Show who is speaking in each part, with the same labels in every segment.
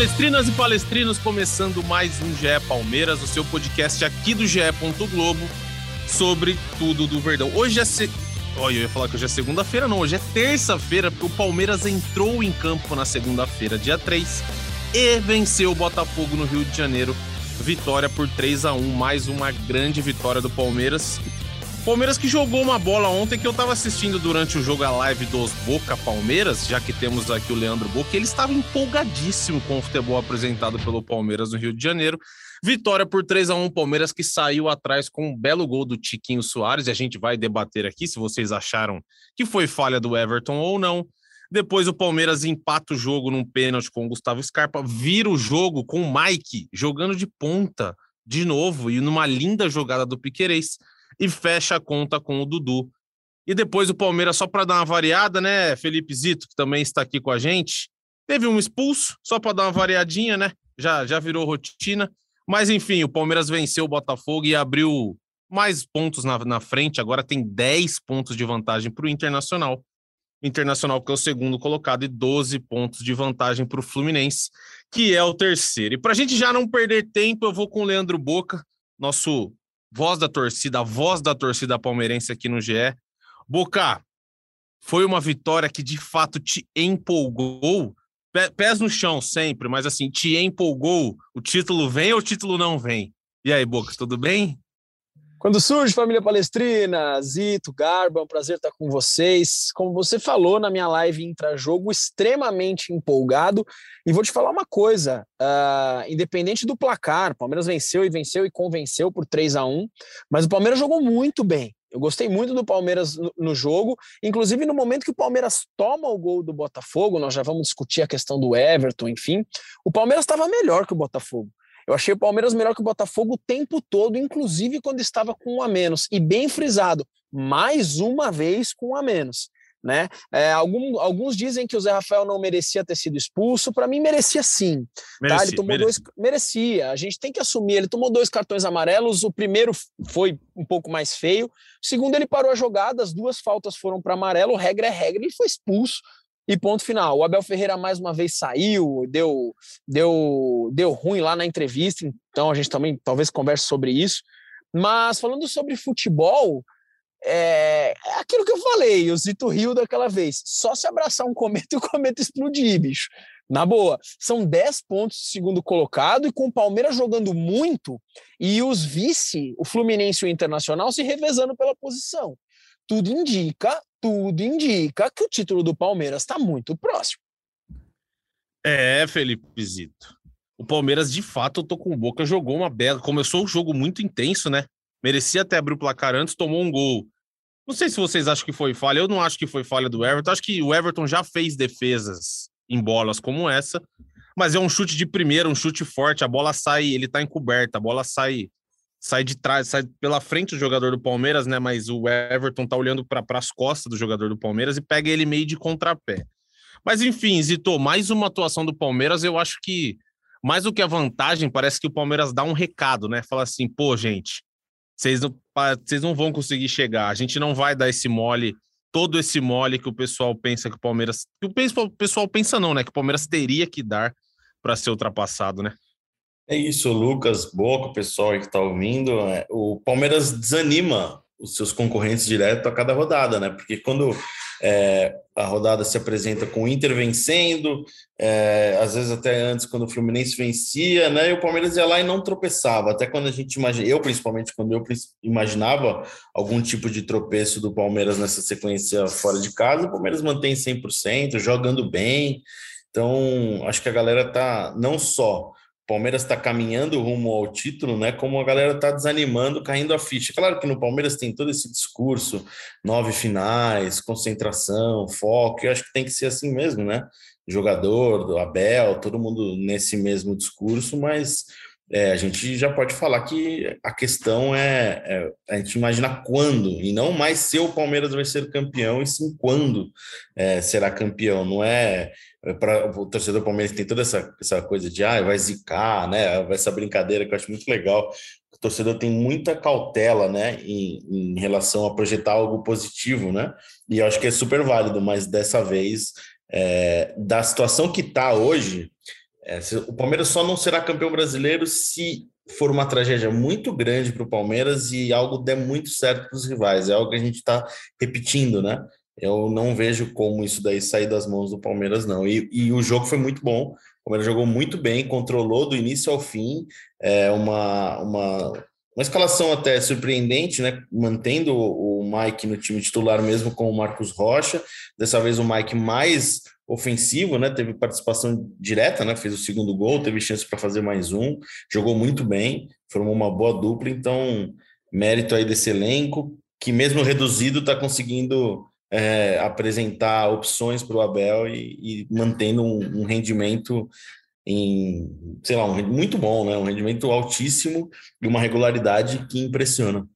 Speaker 1: Palestrinas e palestrinos, começando mais um GE Palmeiras, o seu podcast aqui do GE. Globo sobre tudo do Verdão. Hoje é. Se... Olha, eu ia falar que hoje é segunda-feira, não, hoje é terça-feira, porque o Palmeiras entrou em campo na segunda-feira, dia 3, e venceu o Botafogo no Rio de Janeiro. Vitória por 3 a 1 mais uma grande vitória do Palmeiras. Palmeiras que jogou uma bola ontem que eu tava assistindo durante o jogo a live dos Boca Palmeiras, já que temos aqui o Leandro Boca, ele estava empolgadíssimo com o futebol apresentado pelo Palmeiras no Rio de Janeiro. Vitória por 3 a 1 Palmeiras que saiu atrás com um belo gol do Tiquinho Soares, e a gente vai debater aqui se vocês acharam que foi falha do Everton ou não. Depois o Palmeiras empata o jogo num pênalti com o Gustavo Scarpa, vira o jogo com o Mike jogando de ponta de novo e numa linda jogada do Piquerez e fecha a conta com o Dudu. E depois o Palmeiras, só para dar uma variada, né? Felipe Zito, que também está aqui com a gente, teve um expulso, só para dar uma variadinha, né? Já, já virou rotina. Mas enfim, o Palmeiras venceu o Botafogo e abriu mais pontos na, na frente. Agora tem 10 pontos de vantagem para o Internacional. Internacional, que é o segundo colocado, e 12 pontos de vantagem para o Fluminense, que é o terceiro. E para a gente já não perder tempo, eu vou com o Leandro Boca, nosso voz da torcida, a voz da torcida palmeirense aqui no GE. Boca, foi uma vitória que de fato te empolgou. Pés no chão sempre, mas assim, te empolgou. O título vem ou o título não vem? E aí, Boca, tudo bem?
Speaker 2: Quando surge família Palestrina, Zito, Garba, é um prazer estar com vocês. Como você falou na minha live intra-jogo, extremamente empolgado. E vou te falar uma coisa: uh, independente do placar, o Palmeiras venceu e venceu e convenceu por 3 a 1 mas o Palmeiras jogou muito bem. Eu gostei muito do Palmeiras no, no, jogo, inclusive no momento que o Palmeiras toma o gol do Botafogo, nós já vamos discutir a questão do Everton, enfim. O Palmeiras estava melhor que o Botafogo. Eu achei o Palmeiras melhor que o Botafogo o tempo todo, inclusive quando estava com um a menos. E bem frisado, mais uma vez com um a menos. Né? É, algum, alguns dizem que o Zé Rafael não merecia ter sido expulso. Para mim, merecia sim. Merecia, tá? Ele tomou merecia. dois. Merecia. A gente tem que assumir. Ele tomou dois cartões amarelos. O primeiro foi um pouco mais feio. O segundo, ele parou a jogada. As duas faltas foram para amarelo. Regra é regra. Ele foi expulso e ponto final. O Abel Ferreira mais uma vez saiu, deu, deu, deu ruim lá na entrevista, então a gente também talvez converse sobre isso. Mas falando sobre futebol, é, é aquilo que eu falei, o Zito riu daquela vez. Só se abraçar um cometa e o cometa explodir, bicho. Na boa, são 10 pontos segundo colocado e com o Palmeiras jogando muito e os vice, o Fluminense e o Internacional, se revezando pela posição. Tudo indica tudo indica que o título do Palmeiras está muito próximo.
Speaker 1: É, Felipe Zito. O Palmeiras, de fato, eu tô com boca, jogou uma bela. Começou o jogo muito intenso, né? Merecia até abrir o placar antes, tomou um gol. Não sei se vocês acham que foi falha. Eu não acho que foi falha do Everton. Acho que o Everton já fez defesas em bolas como essa, mas é um chute de primeira, um chute forte. A bola sai, ele tá encoberta, a bola sai sai de trás, sai pela frente do jogador do Palmeiras, né? Mas o Everton tá olhando para as costas do jogador do Palmeiras e pega ele meio de contrapé. Mas enfim, Zito, mais uma atuação do Palmeiras, eu acho que mais do que a vantagem, parece que o Palmeiras dá um recado, né? Fala assim, pô, gente, vocês não, vocês não vão conseguir chegar, a gente não vai dar esse mole, todo esse mole que o pessoal pensa que o Palmeiras. Que o pessoal pensa, não, né? Que o Palmeiras teria que dar para ser ultrapassado, né?
Speaker 3: É isso, Lucas, Boca, o pessoal que está ouvindo. É, o Palmeiras desanima os seus concorrentes direto a cada rodada, né? Porque quando é, a rodada se apresenta com o Inter vencendo, é, às vezes até antes, quando o Fluminense vencia, né? E o Palmeiras ia lá e não tropeçava. Até quando a gente imagina, eu principalmente, quando eu imaginava algum tipo de tropeço do Palmeiras nessa sequência fora de casa, o Palmeiras mantém 100%, jogando bem. Então, acho que a galera tá não só Palmeiras está caminhando rumo ao título, né? Como a galera está desanimando, caindo a ficha. Claro que no Palmeiras tem todo esse discurso, nove finais, concentração, foco. Eu acho que tem que ser assim mesmo, né? jogador, do Abel, todo mundo nesse mesmo discurso, mas é, a gente já pode falar que a questão é, é, a gente imagina quando, e não mais se o Palmeiras vai ser campeão, e sim quando é, será campeão. Não é, é para o torcedor Palmeiras tem toda essa, essa coisa de ah, vai zicar, né? Essa brincadeira que eu acho muito legal. O torcedor tem muita cautela, né, em, em relação a projetar algo positivo, né? E eu acho que é super válido, mas dessa vez, é, da situação que está hoje, é, o Palmeiras só não será campeão brasileiro se for uma tragédia muito grande para o Palmeiras e algo der muito certo para os rivais. É algo que a gente está repetindo, né? Eu não vejo como isso daí sair das mãos do Palmeiras, não. E, e o jogo foi muito bom. O Palmeiras jogou muito bem, controlou do início ao fim. É uma, uma, uma escalação até surpreendente, né? Mantendo o Mike no time titular mesmo com o Marcos Rocha. Dessa vez o Mike mais ofensivo, né? Teve participação direta, né? Fez o segundo gol, teve chance para fazer mais um, jogou muito bem, formou uma boa dupla, então mérito aí desse elenco que mesmo reduzido está conseguindo é, apresentar opções para o Abel e, e mantendo um, um, rendimento em, sei lá, um, muito bom, né? Um rendimento altíssimo e uma regularidade que impressiona.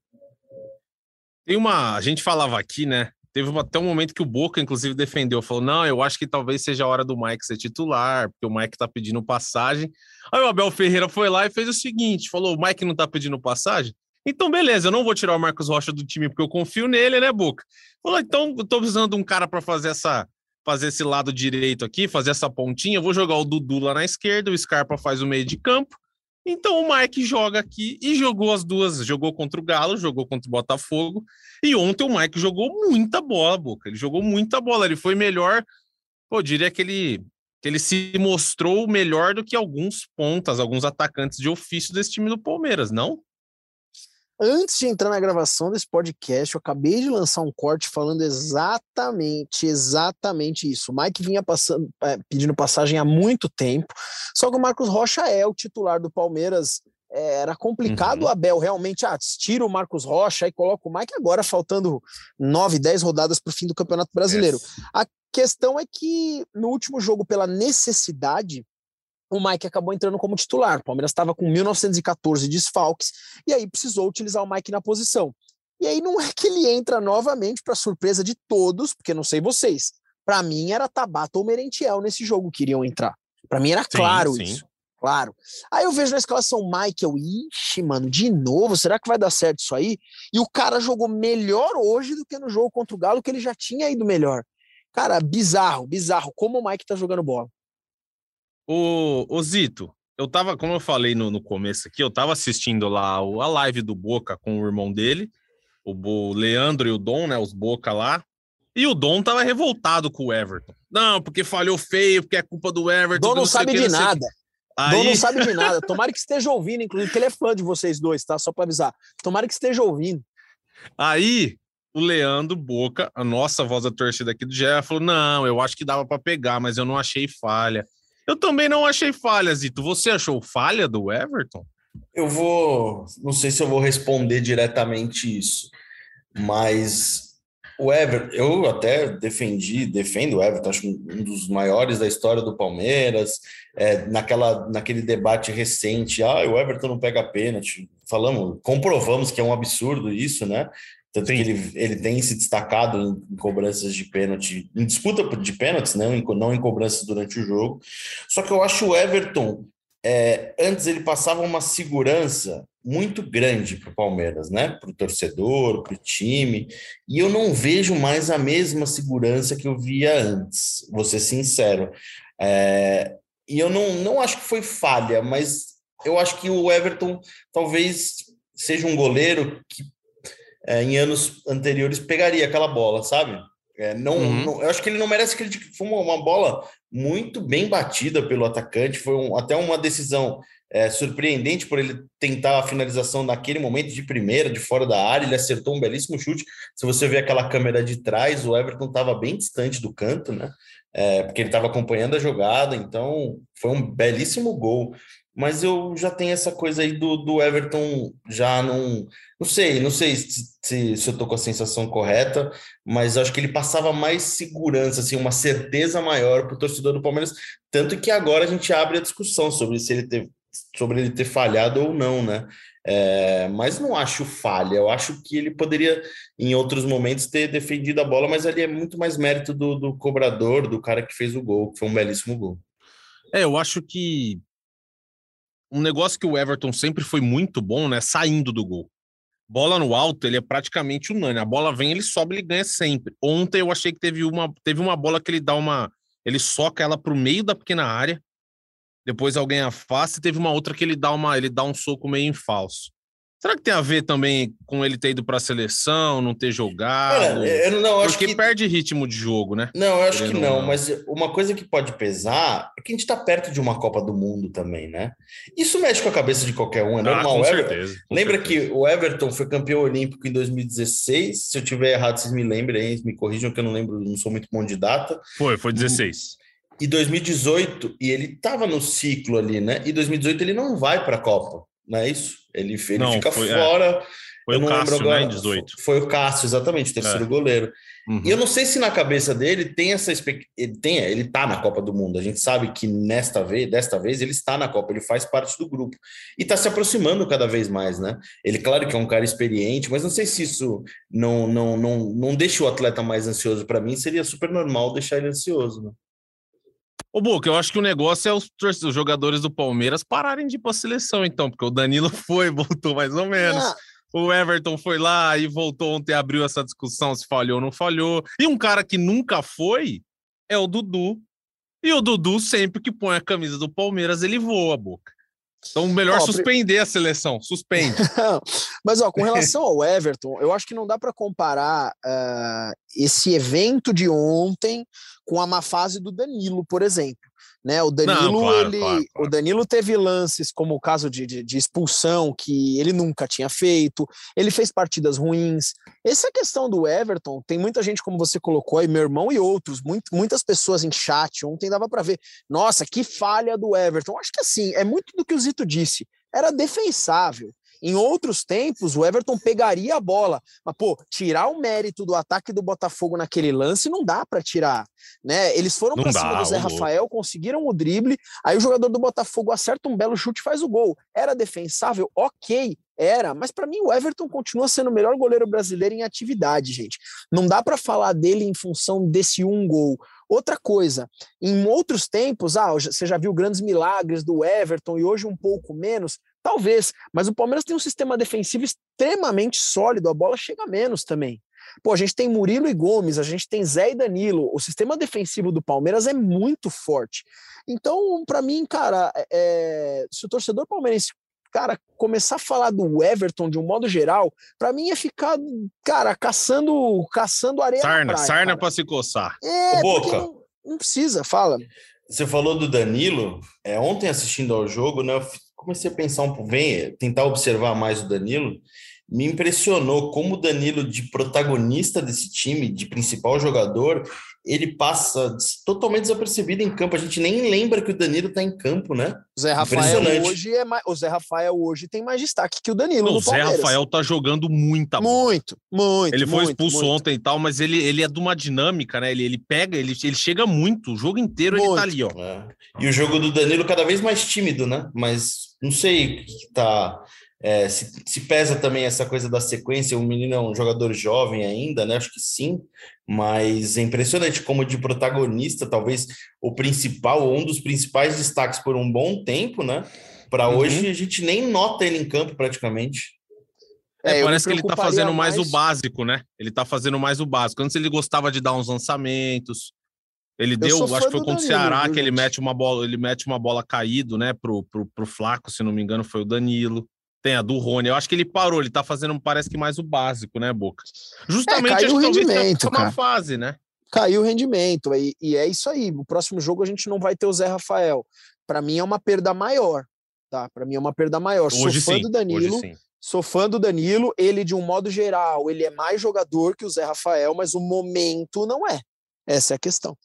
Speaker 1: Tem uma, a gente falava aqui, né? Teve até um momento que o Boca, inclusive, defendeu, falou: não, eu acho que talvez seja a hora do Mike ser titular, porque o Mike tá pedindo passagem. Aí o Abel Ferreira foi lá e fez o seguinte: falou: o Mike não tá pedindo passagem? Então, beleza, eu não vou tirar o Marcos Rocha do time porque eu confio nele, né, Boca? Falou: então, eu tô precisando de um cara para fazer essa. Fazer esse lado direito aqui, fazer essa pontinha. Eu vou jogar o Dudu lá na esquerda, o Scarpa faz o meio de campo. Então o Mike joga aqui e jogou as duas, jogou contra o Galo, jogou contra o Botafogo. E ontem o Mike jogou muita bola, Boca. Ele jogou muita bola, ele foi melhor. Pô, eu diria que ele, que ele se mostrou melhor do que alguns pontas, alguns atacantes de ofício desse time do Palmeiras, não?
Speaker 2: Antes de entrar na gravação desse podcast, eu acabei de lançar um corte falando exatamente, exatamente isso. O Mike vinha passando, é, pedindo passagem há muito tempo, só que o Marcos Rocha é o titular do Palmeiras. É, era complicado uhum. o Abel realmente, ah, tira o Marcos Rocha e coloca o Mike agora, faltando nove, dez rodadas para o fim do Campeonato Brasileiro. Yes. A questão é que no último jogo, pela necessidade, o Mike acabou entrando como titular. O Palmeiras estava com 1914 desfalques e aí precisou utilizar o Mike na posição. E aí não é que ele entra novamente para surpresa de todos, porque não sei vocês. Para mim era Tabata ou Merentiel nesse jogo que iriam entrar. Para mim era sim, claro sim. isso. Claro. Aí eu vejo na escalação Michael, ixi, mano, de novo, será que vai dar certo isso aí? E o cara jogou melhor hoje do que no jogo contra o Galo, que ele já tinha ido melhor. Cara, bizarro, bizarro como o Mike tá jogando bola.
Speaker 1: O, o Zito, eu tava, como eu falei no, no começo aqui, eu tava assistindo lá a live do Boca com o irmão dele, o, o Leandro e o Dom, né? Os Boca lá. E o Dom tava revoltado com o Everton. Não, porque falhou feio, porque é culpa do Everton.
Speaker 2: Dom não, não sabe de nada. Aí... Dom não sabe de nada. Tomara que esteja ouvindo, inclusive, que ele é fã de vocês dois, tá? Só para avisar. Tomara que esteja ouvindo.
Speaker 1: Aí, o Leandro Boca, a nossa voz da torcida aqui do GE, falou: não, eu acho que dava para pegar, mas eu não achei falha. Eu também não achei falha, Zito. Você achou falha do Everton?
Speaker 3: Eu vou. Não sei se eu vou responder diretamente isso, mas o Everton, eu até defendi, defendo o Everton, acho um dos maiores da história do Palmeiras. É, naquela, naquele debate recente, ah, o Everton não pega pênalti. Falamos, comprovamos que é um absurdo isso, né? Tanto Sim. que ele, ele tem se destacado em, em, cobranças de pênalti, em disputa de pênaltis, não em, não em cobranças durante o jogo. Só que eu acho o Everton, é, antes ele passava uma segurança muito grande para o Palmeiras, né? Para o torcedor, para o time. E eu não vejo mais a mesma segurança que eu via antes, vou ser sincero. É, e eu não, não acho que foi falha, mas eu acho que o Everton talvez seja um goleiro que é, em anos anteriores pegaria aquela bola, sabe? É, não, uhum. não, eu acho que ele não merece crítica. Foi uma, uma, bola muito bem batida pelo atacante. Foi um, até uma decisão é, surpreendente por ele tentar a finalização naquele momento de primeira, de fora da área. Ele acertou um belíssimo chute. Se você ver aquela câmera de trás, o Everton estava bem distante do canto, né? é, porque ele estava acompanhando a jogada, então foi um belíssimo gol. Mas eu já tenho essa coisa aí do, do Everton já não. Não sei, não sei se, se, se eu tô com a sensação correta, mas acho que ele passava mais segurança, assim, uma certeza maior para o torcedor do Palmeiras. Tanto que agora a gente abre a discussão sobre se ele ter, sobre ele ter falhado ou não, né? É, mas não acho falha, eu acho que ele poderia, em outros momentos, ter defendido a bola, mas ali é muito mais mérito do, do cobrador, do cara que fez o gol, que foi um belíssimo gol.
Speaker 1: É, eu acho que um negócio que o Everton sempre foi muito bom, né? Saindo do gol. Bola no alto, ele é praticamente unânime. A bola vem, ele sobe, ele ganha sempre. Ontem eu achei que teve uma, teve uma bola que ele dá uma. Ele soca ela pro meio da pequena área depois alguém afasta e teve uma outra que ele dá uma, ele dá um soco meio em falso. Será que tem a ver também com ele ter ido para a seleção, não ter jogado?
Speaker 3: É, eu não, acho
Speaker 1: Porque
Speaker 3: que
Speaker 1: perde ritmo de jogo, né?
Speaker 3: Não, eu acho
Speaker 1: Querendo
Speaker 3: que não,
Speaker 1: não.
Speaker 3: mas uma coisa que pode pesar é que a gente está perto de uma Copa do Mundo também, né? Isso mexe com a cabeça de qualquer um, é
Speaker 1: Ah,
Speaker 3: normal.
Speaker 1: com
Speaker 3: O Ever-
Speaker 1: certeza. com
Speaker 3: Lembra
Speaker 1: certeza.
Speaker 3: que o Everton foi campeão olímpico em 2016? Se eu tiver errado, vocês me lembrem, me corrijam que eu não lembro, não sou muito bom de data.
Speaker 1: Foi, foi 16.
Speaker 3: E 2018, e ele estava no ciclo ali, né? E 2018 ele não vai para a Copa, não é isso? Ele, ele
Speaker 1: Não,
Speaker 3: fica
Speaker 1: foi- é.
Speaker 3: fora.
Speaker 1: Foi
Speaker 3: eu
Speaker 1: o
Speaker 3: não lembro
Speaker 1: Cássio,
Speaker 3: agora.
Speaker 1: né, em 18.
Speaker 3: Foi o Cássio, exatamente, o terceiro
Speaker 1: É.
Speaker 3: goleiro.
Speaker 1: Uhum.
Speaker 3: E eu não sei se na cabeça dele tem essa expect... ele tem, ele tá na Copa do Mundo. A gente sabe que nesta vez, desta vez ele está na Copa, ele faz parte do grupo e está se aproximando cada vez mais, né? Ele claro que é um cara experiente, mas não sei se isso não não não, não deixa o atleta mais ansioso para mim, seria super normal deixar ele ansioso, né?
Speaker 1: Ô, Boca, eu acho que o negócio é os, os jogadores do Palmeiras pararem de ir para a seleção, então, porque o Danilo foi, voltou mais ou menos.
Speaker 2: Ah,
Speaker 1: O Everton foi lá e voltou ontem, abriu essa discussão se falhou ou não falhou. E um cara que nunca foi é o Dudu. E o Dudu, sempre que põe a camisa do Palmeiras, ele voa, Boca. Então, melhor
Speaker 2: Ó,
Speaker 1: suspender a seleção. Suspende.
Speaker 2: Mas, ó, com relação ao Everton, eu acho que não dá para comparar ah, esse evento de ontem com a má fase do Danilo, por exemplo. Né, o Danilo,
Speaker 1: claro,
Speaker 2: ele,
Speaker 1: claro, claro.
Speaker 2: o Danilo teve lances como o caso de, de, de expulsão que ele nunca tinha feito, ele fez partidas ruins. Essa questão do Everton, tem muita gente, como você colocou aí, meu irmão e outros, muito, muitas pessoas em chat ontem dava para ver. Nossa, que falha do Everton. Acho que assim, é muito do que o Zito disse. Era defensável. Em outros tempos, o Everton pegaria a bola, mas pô, tirar o mérito do ataque do Botafogo naquele lance não dá para tirar, né? Eles foram para cima do Zé. Rafael, conseguiram o drible, aí o jogador do Botafogo acerta um belo chute e faz o gol. Era defensável, ok, era, mas para mim o Everton continua sendo o melhor goleiro brasileiro em atividade, gente. Não dá para falar dele em função desse um gol. Outra coisa, em outros tempos, ah, você já viu grandes milagres do Everton e hoje um pouco menos, talvez, mas o Palmeiras tem um sistema defensivo extremamente sólido, a bola chega menos também. Pô, a gente tem Murilo e Gomes, a gente tem Zé e Danilo. O sistema defensivo do Palmeiras é muito forte. Então, para mim, cara, é, se o torcedor palmeirense, cara, começar a falar do Everton de um modo geral, para mim é ficar, cara, caçando, caçando areia na
Speaker 1: Sarna,
Speaker 2: praia,
Speaker 1: sarna para se coçar.
Speaker 2: É,
Speaker 3: Boca.
Speaker 2: não, não precisa, fala.
Speaker 3: Você falou do Danilo, é, ontem assistindo ao jogo, né, comecei a pensar um pouco, bem, tentar observar mais o Danilo, me impressionou como o Danilo, de protagonista desse time, de principal jogador, ele passa totalmente desapercebido em campo. A gente nem lembra que o Danilo está em campo, né?
Speaker 2: O Zé Rafael hoje é mais, o Zé Rafael hoje tem mais destaque que o Danilo
Speaker 1: Não, o Zé
Speaker 2: Palmeiras.
Speaker 1: Rafael tá jogando muita bola.
Speaker 2: muito, muito.
Speaker 1: Ele foi
Speaker 2: muito,
Speaker 1: expulso
Speaker 2: muito.
Speaker 1: ontem e tal, mas ele, ele é de uma dinâmica, né? Ele, ele pega, ele, ele chega muito, o jogo inteiro ele
Speaker 2: Muito.
Speaker 1: tá ali, ó.
Speaker 3: É. E o jogo do Danilo cada vez mais tímido, né? Mas não sei o que que tá. É, se, se pesa também essa coisa da sequência, o menino é um jogador jovem ainda, né? Acho que sim, mas é impressionante como de protagonista, talvez o principal, ou um dos principais destaques por um bom tempo, né? Para
Speaker 2: Uhum.
Speaker 3: hoje a gente nem nota ele em campo praticamente.
Speaker 1: É,
Speaker 2: É, eu
Speaker 1: parece que ele tá fazendo mais, o
Speaker 2: mais-
Speaker 1: básico, né? Ele tá fazendo mais o básico. Antes ele gostava de dar uns lançamentos. Ele deu,
Speaker 2: sou
Speaker 1: acho que foi contra o Ceará
Speaker 2: viu,
Speaker 1: que ele
Speaker 2: gente?
Speaker 1: mete uma bola, ele mete uma bola caído, né, pro, pro, pro Flaco, se não me engano, foi o Danilo. Tem a do Rony. Eu acho que ele parou, ele tá fazendo, parece que mais o básico, né, Boca? Justamente
Speaker 2: É, caiu
Speaker 1: acho
Speaker 2: o rendimento,
Speaker 1: uma
Speaker 2: cara.
Speaker 1: fase, né?
Speaker 2: Caiu o rendimento. E, e é isso aí. O próximo jogo a gente não vai ter o Zé Rafael. Para mim é uma perda maior. Tá? Para mim é uma perda maior.
Speaker 1: Hoje
Speaker 2: Sou fã
Speaker 1: sim.
Speaker 2: do Danilo. Sou fã do Danilo. Ele, de um modo geral, ele é mais jogador que o Zé Rafael, mas o momento não é. Essa é a questão.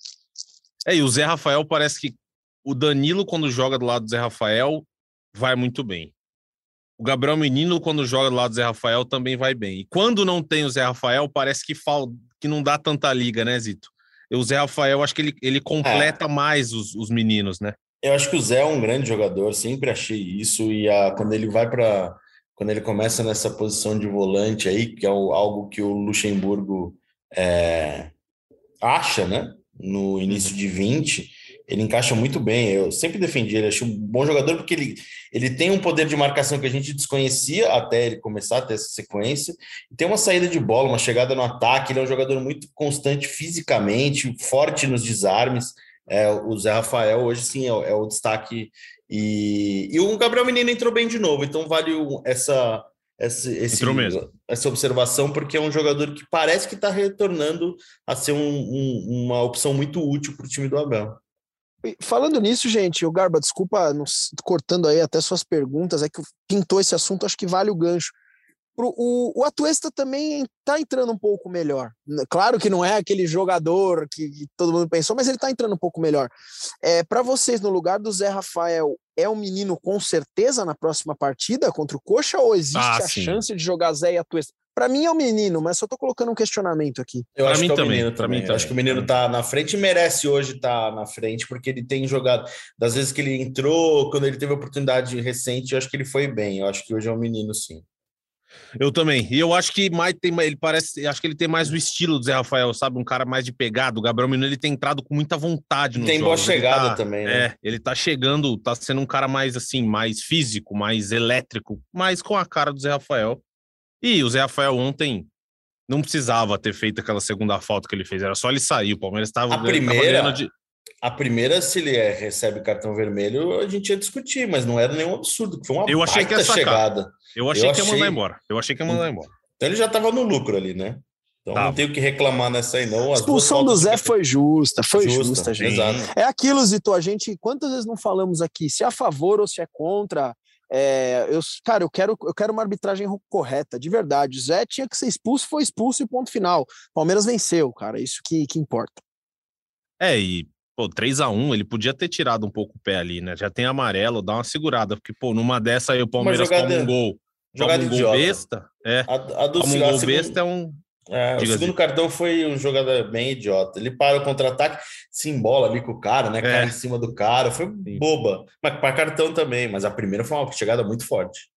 Speaker 1: É, e o Zé Rafael parece que o Danilo, quando joga do lado do Zé Rafael, vai muito bem. O Gabriel Menino, quando joga do lado do Zé Rafael, também vai bem. E quando não tem o Zé Rafael, parece que, fal... que não dá tanta liga, né, Zito? O Zé Rafael, acho que ele, ele completa é. mais os, os meninos, né?
Speaker 3: Eu acho que o Zé é um grande jogador, sempre achei isso. E a, quando ele vai para. Quando ele começa nessa posição de volante aí, que é o, algo que o Luxemburgo é, acha, né? No início de 20, ele encaixa muito bem. Eu sempre defendi ele, achei um bom jogador porque ele, ele tem um poder de marcação que a gente desconhecia até ele começar a ter essa sequência. Tem uma saída de bola, uma chegada no ataque. Ele é um jogador muito constante fisicamente, forte nos desarmes. É, o Zé Rafael hoje sim é, é o destaque. E, e o Gabriel Menino entrou bem de novo, então vale essa, essa, esse, essa observação, porque é um jogador que parece que está retornando a ser um, um, uma opção muito útil para o time do Abel.
Speaker 2: Falando nisso, gente, o Garba, desculpa nos, cortando aí até suas perguntas, é que pintou esse assunto, acho que vale o gancho. Pro, o, o Atuesta também está entrando um pouco melhor. Claro que não é aquele jogador que, que todo mundo pensou, mas ele está entrando um pouco melhor. É, Para vocês, no lugar do Zé Rafael, é um menino com certeza na próxima partida contra o Coxa ou existe ah, a sim. chance de jogar Zé e Atuesta? Para mim é o menino, mas só tô colocando um questionamento aqui.
Speaker 3: Eu pra acho mim que é o também, menino também. Eu acho que o menino tá na frente e merece hoje estar tá na frente, porque ele tem jogado. Das vezes que ele entrou, quando ele teve oportunidade recente, eu acho que ele foi bem. Eu acho que hoje é um menino, sim.
Speaker 1: Eu também. E eu acho que mais tem, ele parece, acho que ele tem mais o estilo do Zé Rafael, sabe? Um cara mais de pegado. O Gabriel Menino ele tem entrado com muita vontade no
Speaker 3: Tem
Speaker 1: boa
Speaker 3: chegada tá, também, né?
Speaker 1: É, ele tá chegando, tá sendo um cara mais assim, mais físico, mais elétrico, mais com a cara do Zé Rafael. E o Zé Rafael ontem não precisava ter feito aquela segunda falta que ele fez, era só ele sair. O Palmeiras estava.
Speaker 3: A primeira. De... A primeira, se ele é, recebe cartão vermelho, a gente ia discutir, mas não era nenhum absurdo, foi uma
Speaker 1: eu achei que ia
Speaker 3: chegada.
Speaker 1: Eu achei eu que ia mandar embora. Eu achei que ia mandar hum. embora.
Speaker 3: Então ele já estava no lucro ali, né? Então não tenho que reclamar nessa aí, não.
Speaker 2: A expulsão do Zé foi justa, foi justa, justa gente. Exato. É aquilo, Zito, a gente, quantas vezes não falamos aqui, se é a favor ou se é contra é, eu, cara, eu quero, eu quero uma arbitragem correta, de verdade. Zé tinha que ser expulso, foi expulso e ponto final. Palmeiras venceu, cara, isso que, que importa.
Speaker 1: É, e pô, 3 a 1 ele podia ter tirado um pouco o pé ali, né? Já tem amarelo, dá uma segurada, porque, pô, numa dessa aí o Palmeiras toma um gol. Jogada um gol besta. É. A, a do um gol besta é um,
Speaker 3: é, o segundo cartão foi um jogador bem idiota. Ele para o contra-ataque, se embola ali com o cara, né? É. Cai em cima do cara. Foi boba. Mas para cartão também. Mas a primeira foi uma chegada muito forte.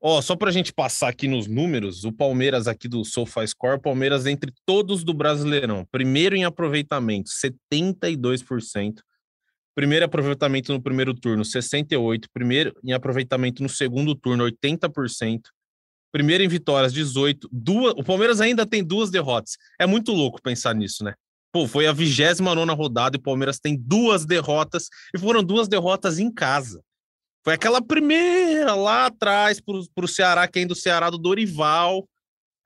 Speaker 1: Ó, oh, só para a gente passar aqui nos números, o Palmeiras aqui do SofaScore, Palmeiras entre todos do Brasileirão. Primeiro em aproveitamento, 72%. Primeiro aproveitamento no primeiro turno, 68%. Primeiro em aproveitamento no segundo turno, 80%. Primeiro em vitórias, 18. Duas, o Palmeiras ainda tem duas derrotas. É muito louco pensar nisso, né? Pô, foi a 29 rodada e o Palmeiras tem duas derrotas e foram duas derrotas em casa. Foi aquela primeira lá atrás para o Ceará, quem é do Ceará do Dorival.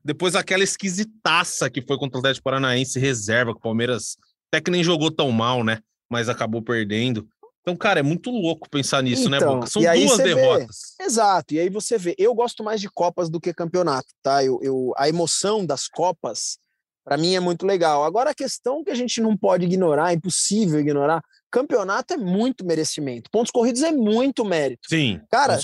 Speaker 1: Depois aquela esquisitaça que foi contra o Atlético Paranaense reserva, que o Palmeiras até que nem jogou tão mal, né? Mas acabou perdendo. Então, cara, é muito louco pensar nisso, né, então, né, Boca? São duas derrotas.
Speaker 2: Vê, exato, e aí você vê, eu gosto mais de Copas do que campeonato, tá? Eu, eu a emoção das Copas, para mim, é muito legal. Agora, a questão que a gente não pode ignorar, é impossível ignorar, campeonato é muito merecimento. Pontos corridos é muito mérito.
Speaker 1: Sim,
Speaker 2: cara,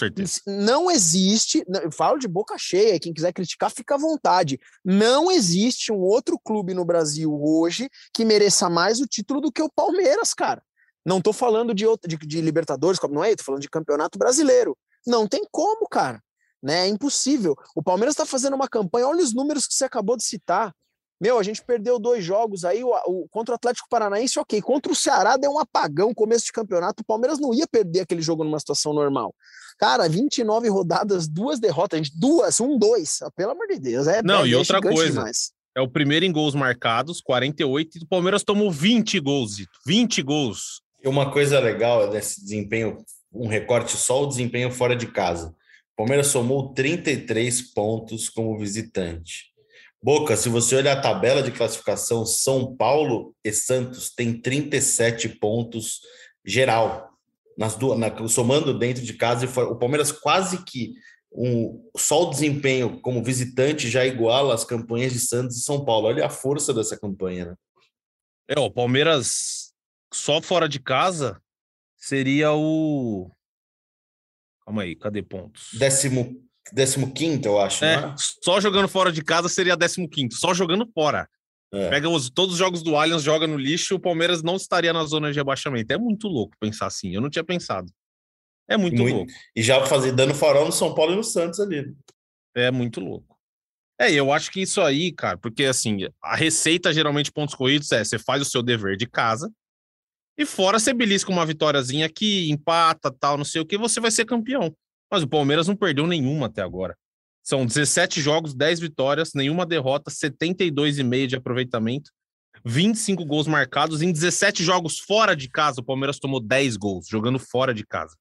Speaker 2: não existe, eu falo de boca cheia, quem quiser criticar, fica à vontade. Não existe um outro clube no Brasil hoje que mereça mais o título do que o Palmeiras, cara. Não tô falando de, outra, de, de Libertadores, não é? Tô falando de Campeonato Brasileiro. Não tem como, cara. Né? É impossível. O Palmeiras está fazendo uma campanha, olha os números que você acabou de citar. Meu, a gente perdeu dois jogos aí, o, o, contra o Atlético Paranaense, ok. Contra o Ceará deu um apagão começo de campeonato. O Palmeiras não ia perder aquele jogo numa situação normal. Cara, 29 rodadas, duas derrotas, gente, duas, um, dois. Pelo amor de Deus. É,
Speaker 1: não,
Speaker 2: é,
Speaker 1: e é outra coisa. Demais. É o primeiro em gols marcados, 48, e o Palmeiras tomou 20 gols, 20 gols.
Speaker 3: Uma coisa legal desse desempenho, um recorte só o desempenho fora de casa. O Palmeiras somou 33 pontos como visitante. Boca, se você olhar a tabela de classificação, São Paulo e Santos têm 37 pontos geral. Nas duas, na, somando dentro de casa e fora. O Palmeiras quase que um, só o desempenho como visitante já iguala as campanhas de Santos e São Paulo. Olha a força dessa campanha, né?
Speaker 1: É, o Palmeiras só fora de casa seria o. Calma aí, cadê pontos?
Speaker 3: Décimo, décimo quinto, eu acho.
Speaker 1: É,
Speaker 3: é?
Speaker 1: só jogando fora de casa seria 15, só jogando fora.
Speaker 3: É.
Speaker 1: Pega os, todos os jogos do Allianz, joga no lixo, o Palmeiras não estaria na zona de rebaixamento. É muito louco pensar assim. Eu não tinha pensado. É muito,
Speaker 3: Muito.
Speaker 1: louco.
Speaker 3: E já fazer dando farol no São Paulo e no Santos ali.
Speaker 1: É muito louco. É, eu acho que isso aí, cara, porque assim, a receita geralmente pontos corridos é você faz o seu dever de casa e fora você belisca uma vitóriazinha aqui, empata, tal, não sei o que, você vai ser campeão. Mas o Palmeiras não perdeu nenhuma até agora. São 17 jogos, 10 vitórias, nenhuma derrota, 72,5 de aproveitamento, 25 gols marcados. Em 17 jogos fora de casa, o Palmeiras tomou 10 gols, jogando fora de casa.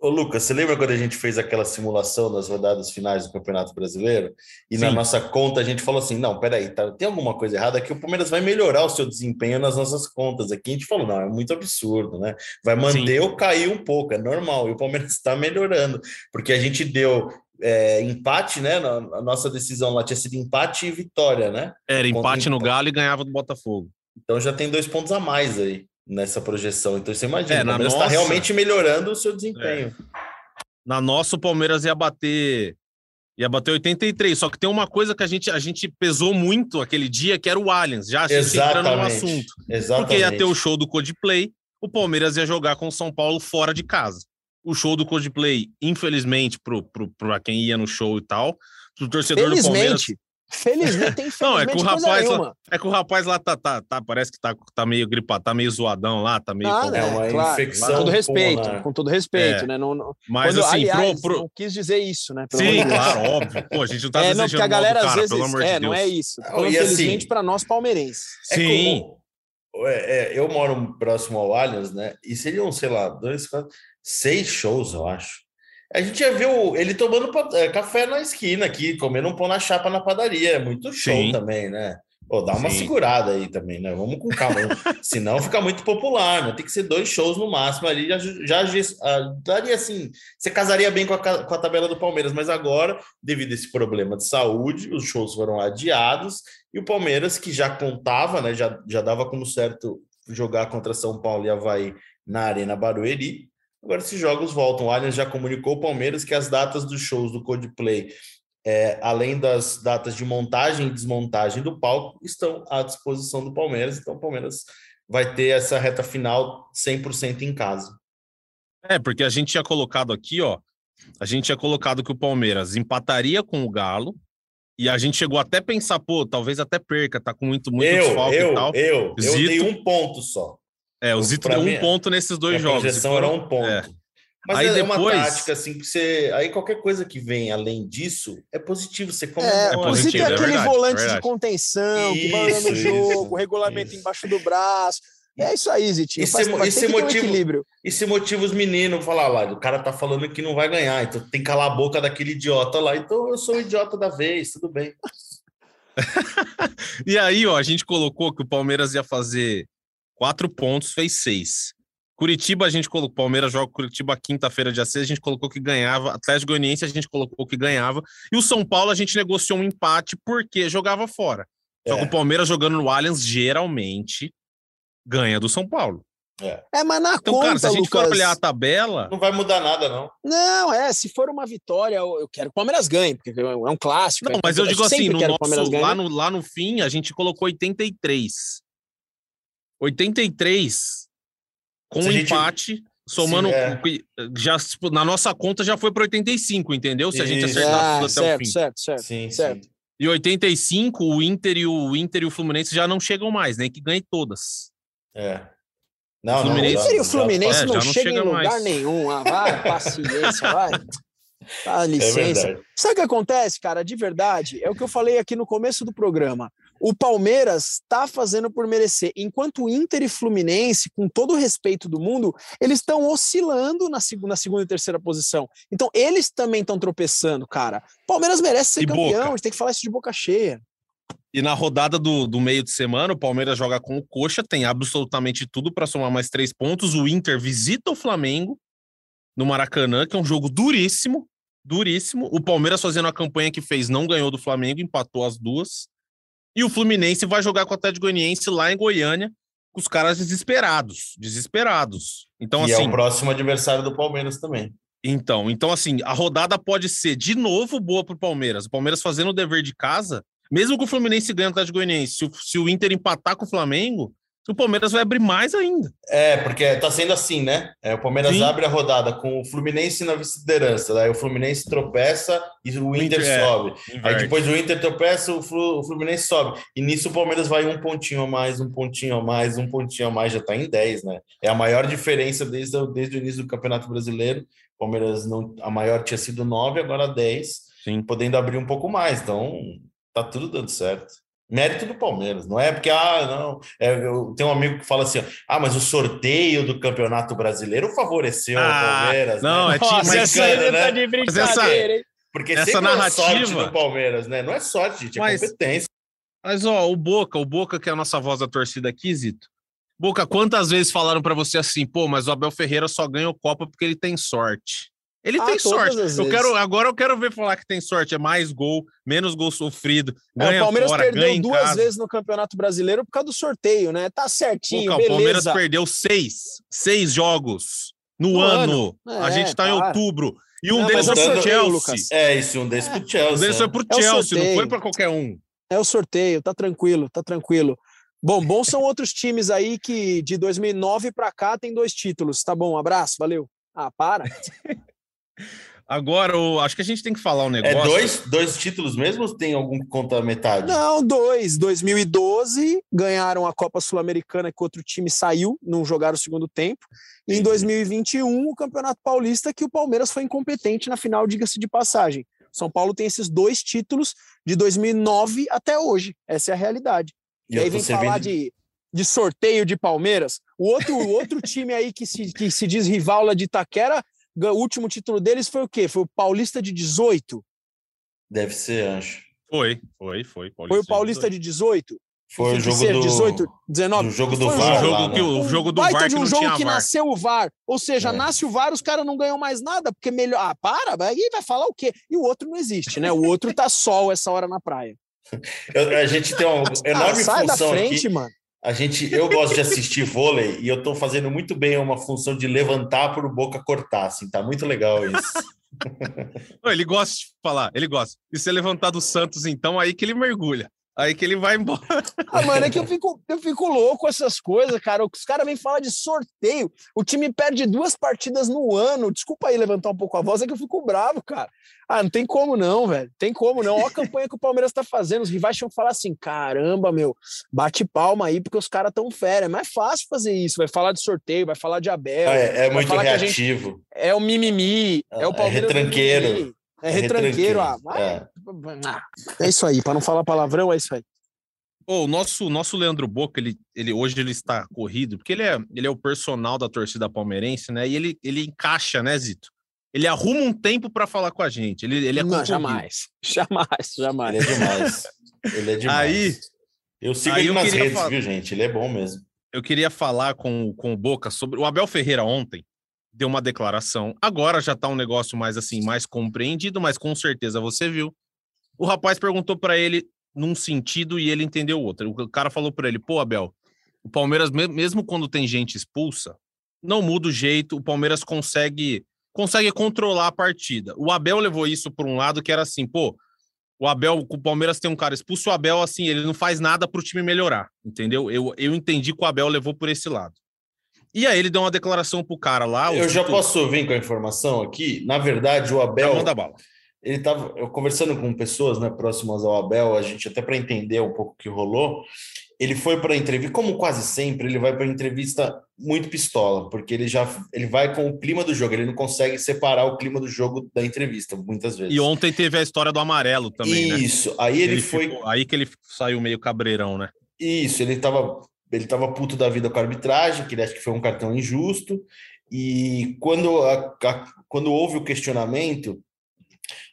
Speaker 3: Ô, Lucas, você lembra quando a gente fez aquela simulação das rodadas finais do Campeonato Brasileiro? E na
Speaker 1: Sim.
Speaker 3: nossa conta a gente falou assim: não, peraí, tá, tem alguma coisa errada aqui, o Palmeiras vai melhorar o seu desempenho nas nossas contas. Aqui a gente falou: não, é muito absurdo, né? Vai manter ou cair um pouco, é normal. E o Palmeiras está melhorando, porque a gente deu é, empate, né? Na, a nossa decisão lá tinha sido empate e vitória, né?
Speaker 1: Era empate no
Speaker 3: empate.
Speaker 1: Galo e ganhava do Botafogo.
Speaker 3: Então já tem dois pontos a mais aí nessa projeção. Então você imagina,
Speaker 1: É,
Speaker 3: o Palmeiras está
Speaker 1: nossa-
Speaker 3: realmente melhorando o seu desempenho.
Speaker 1: Na nossa, o Palmeiras ia bater. Ia bater 83. Só que tem uma coisa que a gente, a gente pesou muito aquele dia, que era o Allianz. Já entrando no assunto.
Speaker 3: Exatamente.
Speaker 1: Porque ia ter o show do Coldplay, o Palmeiras ia jogar com o São Paulo fora de casa. O show do Coldplay, infelizmente, pro, pro, pra quem ia no show e tal, pro torcedor do Palmeiras.
Speaker 2: Felizmente. Tem
Speaker 1: Não, é que o
Speaker 2: infelizmente coisa
Speaker 1: rapaz lá-. É que o rapaz lá tá, tá, tá parece que tá, tá meio gripado, tá meio zoadão lá, tá meio.
Speaker 2: Ah,
Speaker 1: com-
Speaker 2: né,
Speaker 3: É uma
Speaker 2: claro,
Speaker 3: infecção
Speaker 2: Com todo respeito,
Speaker 3: pulmonar.
Speaker 2: com todo respeito,
Speaker 1: É.
Speaker 2: né? Não, não-
Speaker 1: Mas
Speaker 2: quando,
Speaker 1: assim,
Speaker 2: aliás,
Speaker 1: pro, pro...
Speaker 2: não quis dizer isso, né? pelo amor
Speaker 1: Sim,
Speaker 2: de Deus.
Speaker 1: claro, óbvio. Pô, a gente não tá
Speaker 2: é, não,
Speaker 1: desejando
Speaker 2: porque a
Speaker 1: mal do
Speaker 2: galera
Speaker 1: cara,
Speaker 2: às vezes.
Speaker 1: pelo amor
Speaker 2: é,
Speaker 1: de
Speaker 2: não
Speaker 1: Deus.
Speaker 2: é isso. Falando
Speaker 3: e assim-
Speaker 2: felizmente para nós palmeirenses.
Speaker 3: É
Speaker 1: Sim.
Speaker 3: como- é, é, eu moro próximo ao Allianz, né? E seriam, sei lá, dois, quatro, seis shows, eu acho. A gente já viu ele tomando é, café na esquina aqui, comendo um pão na chapa na padaria. É muito show
Speaker 1: Sim.
Speaker 3: também, né? Pô, dá uma
Speaker 1: Sim.
Speaker 3: segurada aí também, né? Vamos com calma. Senão fica muito popular, né? Tem que ser dois shows no máximo ali. Já, já, ah, daria assim. Você casaria bem com a, com a tabela do Palmeiras, mas agora, devido a esse problema de saúde, os shows foram adiados e o Palmeiras, que já contava, né? Já, já dava como certo jogar contra São Paulo e Havaí na Arena Barueri. Agora esses jogos voltam. O Allianz já comunicou ao Palmeiras que as datas dos shows do Coldplay é, além das datas de montagem e desmontagem do palco, estão à disposição do Palmeiras. Então, o Palmeiras vai ter essa reta final 100% em casa.
Speaker 1: É, porque a gente tinha colocado aqui, ó. A gente tinha colocado que o Palmeiras empataria com o Galo. E a gente chegou até a pensar, pô, talvez até perca, tá com muito, muito
Speaker 3: eu,
Speaker 1: desfalque
Speaker 3: eu,
Speaker 1: e tal.
Speaker 3: eu, eu dei um ponto só.
Speaker 1: É, o Zito
Speaker 3: pra
Speaker 1: deu um ponto nesses dois
Speaker 3: a
Speaker 1: jogos.
Speaker 3: projeção
Speaker 1: E
Speaker 3: era
Speaker 1: foram-
Speaker 3: um ponto.
Speaker 1: é.
Speaker 3: Mas
Speaker 1: Aí
Speaker 3: é uma
Speaker 1: depois-
Speaker 3: tática, assim, que você. Aí qualquer coisa que vem além disso é positivo. Você
Speaker 2: É,
Speaker 3: comemora.
Speaker 2: o
Speaker 1: positivo,
Speaker 2: Zito é
Speaker 1: é
Speaker 2: aquele
Speaker 1: verdade,
Speaker 2: volante
Speaker 1: é
Speaker 2: de
Speaker 1: verdade.
Speaker 2: contenção, que vai olhando o
Speaker 3: Isso,
Speaker 2: jogo,
Speaker 3: isso,
Speaker 2: regulamento
Speaker 3: isso.
Speaker 2: embaixo do braço. É isso aí, Zitinho.
Speaker 3: Esse
Speaker 2: Faz,
Speaker 3: esse
Speaker 2: ter um
Speaker 3: motivo-
Speaker 2: equilíbrio.
Speaker 3: E se motiva os meninos falar lá, o cara tá falando que não vai ganhar, então tem que calar a boca daquele idiota lá. Então eu sou o idiota da vez, tudo bem.
Speaker 1: E aí, ó, a gente colocou que o Palmeiras ia fazer quatro pontos, fez seis. Curitiba, a gente colocou, Palmeiras joga com Curitiba quinta-feira, dia 6, a gente colocou que ganhava. Atlético Goianiense, a gente colocou que ganhava. E o São Paulo, a gente negociou um empate porque jogava fora. Só que
Speaker 3: É.
Speaker 1: o Palmeiras jogando no Allianz, geralmente, ganha do São Paulo.
Speaker 2: É, mas na
Speaker 1: Então,
Speaker 2: conta,
Speaker 1: cara, se a gente
Speaker 2: Lucas...
Speaker 1: for olhar a tabela,
Speaker 3: Não vai mudar nada, não.
Speaker 2: Não, é, se for uma vitória, eu quero que o Palmeiras ganhe, porque é um clássico.
Speaker 1: Não,
Speaker 2: é
Speaker 1: mas eu digo assim, no nosso, lá, no, lá no fim, a gente colocou 83. 83 com
Speaker 3: Se a gente-
Speaker 1: empate, somando.
Speaker 3: Sim, é.
Speaker 1: já, tipo, na nossa conta já foi para 85, entendeu? Se a gente acertar
Speaker 2: Ah,
Speaker 1: tudo até o
Speaker 2: certo,
Speaker 1: fim.
Speaker 2: certo, certo.
Speaker 3: Sim,
Speaker 2: Certo.
Speaker 3: sim.
Speaker 1: E 85, o Inter e o, Inter e o Fluminense já não chegam mais, nem que ganhe todas.
Speaker 3: É. Não, não.
Speaker 1: Fluminense-
Speaker 3: já-
Speaker 2: Inter e o
Speaker 3: já
Speaker 2: Fluminense
Speaker 1: É,
Speaker 2: não
Speaker 1: já não
Speaker 2: chegam em
Speaker 1: chega
Speaker 2: lugar
Speaker 1: mais.
Speaker 2: nenhum. Ah, vai, paciência, vai. Dá
Speaker 3: É
Speaker 2: licença.
Speaker 3: verdade.
Speaker 2: Sabe o que acontece, cara? De verdade, é o que eu falei aqui no começo do programa. O Palmeiras está fazendo por merecer, enquanto o Inter e Fluminense, com todo o respeito do mundo, eles estão oscilando na segunda, segunda e terceira posição. Então, eles também estão tropeçando, cara. O Palmeiras merece ser
Speaker 1: E
Speaker 2: campeão,
Speaker 1: Boca?
Speaker 2: a gente tem que falar isso de boca cheia.
Speaker 1: E na rodada do, do meio de semana, o Palmeiras joga com o Coxa, tem absolutamente tudo para somar mais três pontos. O Inter visita o Flamengo no Maracanã, que é um jogo duríssimo, duríssimo. O Palmeiras fazendo a campanha que fez, não ganhou do Flamengo, empatou as duas. E o Fluminense vai jogar com o Atlético Goianiense lá em Goiânia. com os caras desesperados, desesperados. Então,
Speaker 3: e
Speaker 1: assim.
Speaker 3: é o próximo adversário do Palmeiras também.
Speaker 1: Então, então, assim, a rodada pode ser de novo boa para o Palmeiras. O Palmeiras fazendo o dever de casa, mesmo que o Fluminense ganhe o Atlético Goianiense, se o, se o Inter empatar com o Flamengo, o Palmeiras vai abrir mais ainda.
Speaker 3: É, porque tá sendo assim, né? É, o Palmeiras
Speaker 1: Sim.
Speaker 3: abre a rodada com o Fluminense na vice-liderança, daí o Fluminense tropeça e o Inter,
Speaker 1: Inter, é,
Speaker 3: sobe. Aí
Speaker 1: Inverte.
Speaker 3: depois o Inter tropeça, o Flu- o Fluminense sobe. E nisso o Palmeiras vai um pontinho a mais, um pontinho a mais, um pontinho a mais, já tá em 10, né? É a maior diferença desde, o- desde o início do Campeonato Brasileiro. O Palmeiras não, a maior tinha sido 9, agora 10,
Speaker 1: Sim.
Speaker 3: podendo abrir um pouco mais. Então, tá tudo dando certo. Mérito do Palmeiras, não é porque, ah, não. É, eu tenho um amigo que fala assim: ah, mas o sorteio do Campeonato Brasileiro favoreceu o
Speaker 1: Ah,
Speaker 3: Palmeiras.
Speaker 1: não,
Speaker 3: né?
Speaker 1: é time
Speaker 2: Nossa, essa
Speaker 3: americana,
Speaker 2: tá
Speaker 3: né?
Speaker 2: de
Speaker 1: Mas essa-
Speaker 2: brincadeira, hein?
Speaker 3: Porque
Speaker 1: essa
Speaker 3: é sorte
Speaker 1: narrativa-
Speaker 3: do Palmeiras, né? Não é sorte, gente, é
Speaker 1: Mas-
Speaker 3: competência.
Speaker 1: Mas, ó, o Boca, o Boca, que é a nossa voz da torcida aqui, Zito. Boca, quantas vezes falaram pra você assim, pô, mas o Abel Ferreira só ganha o Copa porque ele tem sorte. Ele
Speaker 2: Ah,
Speaker 1: tem sorte. Eu
Speaker 2: vezes.
Speaker 1: quero, agora eu quero ver falar que tem sorte. É mais gol, menos gol sofrido.
Speaker 2: É,
Speaker 1: Ganha
Speaker 2: o Palmeiras
Speaker 1: fora,
Speaker 2: perdeu duas
Speaker 1: casa.
Speaker 2: vezes no Campeonato Brasileiro por causa do sorteio, né? Tá certinho,
Speaker 1: Boca, o Palmeiras perdeu seis, seis jogos no,
Speaker 2: No
Speaker 1: ano.
Speaker 2: ano.
Speaker 1: a
Speaker 2: É,
Speaker 1: gente tá em
Speaker 2: para.
Speaker 1: outubro. E um
Speaker 2: Não,
Speaker 1: deles foi
Speaker 3: é
Speaker 1: pro Chelsea.
Speaker 2: Lucas.
Speaker 3: É, isso, um desses pro Chelsea.
Speaker 1: Um deles foi pro
Speaker 2: É o
Speaker 1: Chelsea, não foi pra qualquer um.
Speaker 2: É o sorteio, tá tranquilo, tá tranquilo. Bom, bom são outros times aí que de 2009 pra cá tem dois títulos. Tá bom, abraço, valeu. Ah, para.
Speaker 1: Agora, eu acho que a gente tem que falar um
Speaker 3: É
Speaker 1: negócio.
Speaker 3: dois, dois títulos mesmo ou tem algum que conta metade?
Speaker 2: Não, dois. 2012 ganharam a Copa Sul-Americana que outro time saiu, não jogaram o segundo tempo. E em 2021 o Campeonato Paulista que o Palmeiras foi incompetente na final, diga-se de passagem. São Paulo tem esses dois títulos de 2009 até hoje. Essa é a realidade. E,
Speaker 3: eu
Speaker 2: aí vem falar de, de sorteio de Palmeiras. O outro, o outro time aí que se, que se diz rival lá de Itaquera, o último título deles foi o quê? Foi o Paulista de 18?
Speaker 3: Deve ser, acho.
Speaker 1: Foi, foi, foi.
Speaker 2: Foi o Paulista de 18?
Speaker 3: Foi o
Speaker 2: Que
Speaker 3: jogo
Speaker 2: ser
Speaker 3: do...
Speaker 2: 18, 19.
Speaker 3: do jogo do
Speaker 2: Foi
Speaker 3: VAR
Speaker 1: jogo
Speaker 3: lá,
Speaker 1: que o- jogo do VAR
Speaker 2: de um jogo que
Speaker 1: VAR.
Speaker 2: nasceu o VAR. Ou seja,
Speaker 3: É.
Speaker 2: nasce o VAR, os caras não ganham mais nada, porque melhor. Ah, para, aí vai falar o quê? E o outro não existe, né? O outro tá sol essa hora na praia.
Speaker 3: Eu- a gente tem uma
Speaker 2: Ah,
Speaker 3: enorme
Speaker 2: sai da
Speaker 3: função
Speaker 2: frente,
Speaker 3: aqui.
Speaker 2: mano.
Speaker 3: A gente, eu gosto de assistir vôlei e eu tô fazendo muito bem uma função de levantar para o Boca cortar, assim, tá muito legal isso.
Speaker 1: Ele gosta de falar, ele gosta. E se levantar do Santos, então, aí que ele mergulha. Aí que ele vai embora.
Speaker 2: Ah, mano, é que eu fico, eu fico louco com essas coisas, cara. Os caras vêm falar de sorteio. O time perde duas partidas no ano. Desculpa aí levantar um pouco a voz, é que eu fico bravo, cara. Ah, não tem como não, velho. Tem como não. Olha a campanha que o Palmeiras tá fazendo. Os rivais tinham que falar assim: caramba, meu, bate palma aí, porque os caras tão fera. É mais fácil fazer isso. Vai falar de sorteio, vai falar de Abel.
Speaker 3: É, é muito
Speaker 2: a gente-
Speaker 3: reativo.
Speaker 2: É o mimimi. É, o
Speaker 3: É
Speaker 2: Palmeiras. do
Speaker 3: retranqueiro.
Speaker 2: Mimimi. É retranqueiro. Ah, vai.
Speaker 3: É.
Speaker 2: Ah, é isso aí. Para não falar palavrão, é isso aí.
Speaker 1: Ô, o nosso, nosso Leandro Boca, ele, ele, hoje ele está corrido, porque ele é, ele é o personal da torcida palmeirense, né? E ele, ele encaixa, né, Zito? Ele arruma um tempo para falar com a gente. Ele, ele é
Speaker 2: não, jamais. Jamais, jamais.
Speaker 3: Ele é demais. Ele é demais.
Speaker 1: Aí-
Speaker 3: eu sigo
Speaker 1: aí
Speaker 3: ele
Speaker 1: eu
Speaker 3: nas redes,
Speaker 1: falar-
Speaker 3: viu, gente? Ele é bom mesmo.
Speaker 1: eu queria falar com, com o Boca sobre. O Abel Ferreira ontem deu uma declaração. Agora já tá um negócio mais assim, mais compreendido, mas com certeza você viu. O rapaz perguntou para ele num sentido e ele entendeu outro. O cara falou para ele: pô, Abel, o Palmeiras, me- mesmo quando tem gente expulsa, não muda o jeito, o Palmeiras consegue consegue controlar a partida. O Abel levou isso por um lado que era assim, pô, o Abel, o Palmeiras tem um cara expulso, o Abel, assim, ele não faz nada para o time melhorar, entendeu? Eu, eu entendi que o Abel levou por esse lado. E aí ele deu uma declaração pro cara lá.
Speaker 3: eu já posso vir com a informação aqui. Na verdade, o Abel.
Speaker 1: Já manda bala.
Speaker 3: ele estava eu conversando com pessoas né, próximas ao Abel, a gente até para entender um pouco o que rolou. Ele foi para a entrevista, como quase sempre, ele vai para a entrevista muito pistola, porque ele já ele vai com o clima do jogo, ele não consegue separar o clima do jogo da entrevista, muitas vezes.
Speaker 1: E ontem teve a história do amarelo também, né?
Speaker 3: Isso, aí ele, foi.
Speaker 1: ficou- aí que ele saiu meio cabreirão, né?
Speaker 3: Isso, ele estava ele tava puto da vida com a arbitragem, que ele acha que foi um cartão injusto. E quando, a- a- quando houve o questionamento,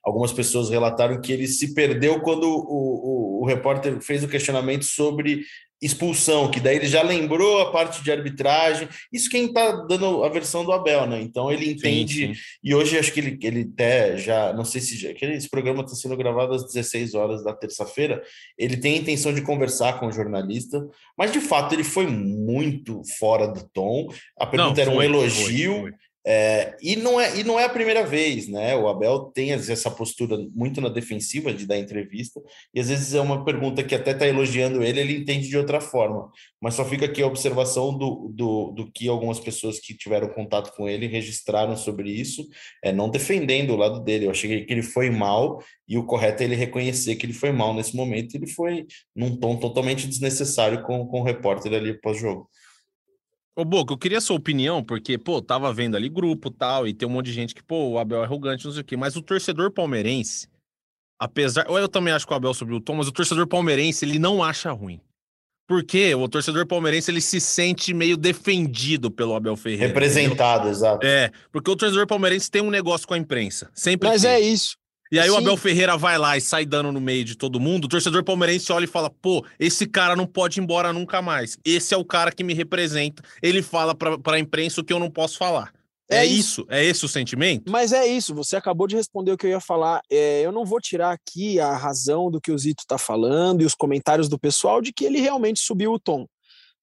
Speaker 3: algumas pessoas relataram que ele se perdeu quando o, o, o repórter fez o questionamento sobre expulsão, que daí ele já lembrou a parte de arbitragem. Isso quem está dando a versão do Abel, né? Então ele entende. Sim, sim. E hoje acho que ele, ele até já, não sei se já, que esse programa está sendo gravado às 16 horas da terça-feira. Ele tem a intenção de conversar com o jornalista, mas de fato ele foi muito fora do tom. A pergunta não, era um elogio. Foi, foi. É, e, não é, e não é a primeira vez, né? O Abel tem essa postura muito na defensiva de dar entrevista, e às vezes é uma pergunta que até está elogiando ele, ele entende de outra forma. Mas só fica aqui a observação do, do, do que algumas pessoas que tiveram contato com ele registraram sobre isso, é, não defendendo o lado dele. Eu achei que ele foi mal, e o correto é ele reconhecer que ele foi mal nesse momento, ele foi num tom totalmente desnecessário com, com o repórter ali pós-jogo.
Speaker 1: Ô, Boca, eu queria a sua opinião, porque, pô, tava vendo ali grupo tal, e tem um monte de gente que, pô, o Abel é arrogante, não sei o quê, mas o torcedor palmeirense, apesar. Ou eu também acho que o Abel subiu o tom, mas o torcedor palmeirense, ele não acha ruim. Porque o torcedor palmeirense ele se sente meio defendido pelo Abel Ferreira.
Speaker 3: Representado, entendeu? exato.
Speaker 1: É, porque o torcedor palmeirense tem um negócio com a imprensa. Sempre
Speaker 2: Mas
Speaker 1: tem.
Speaker 2: é isso.
Speaker 1: E aí Sim. o Abel Ferreira vai lá e sai dando no meio de todo mundo. O torcedor palmeirense olha e fala: pô, esse cara não pode ir embora nunca mais. Esse é o cara que me representa. Ele fala pra, pra imprensa o que eu não posso falar. É, é isso. isso. é esse o sentimento?
Speaker 2: Mas é isso, você acabou de responder o que eu ia falar. É, eu não vou tirar aqui a razão do que o Zito tá falando e os comentários do pessoal de que ele realmente subiu o tom.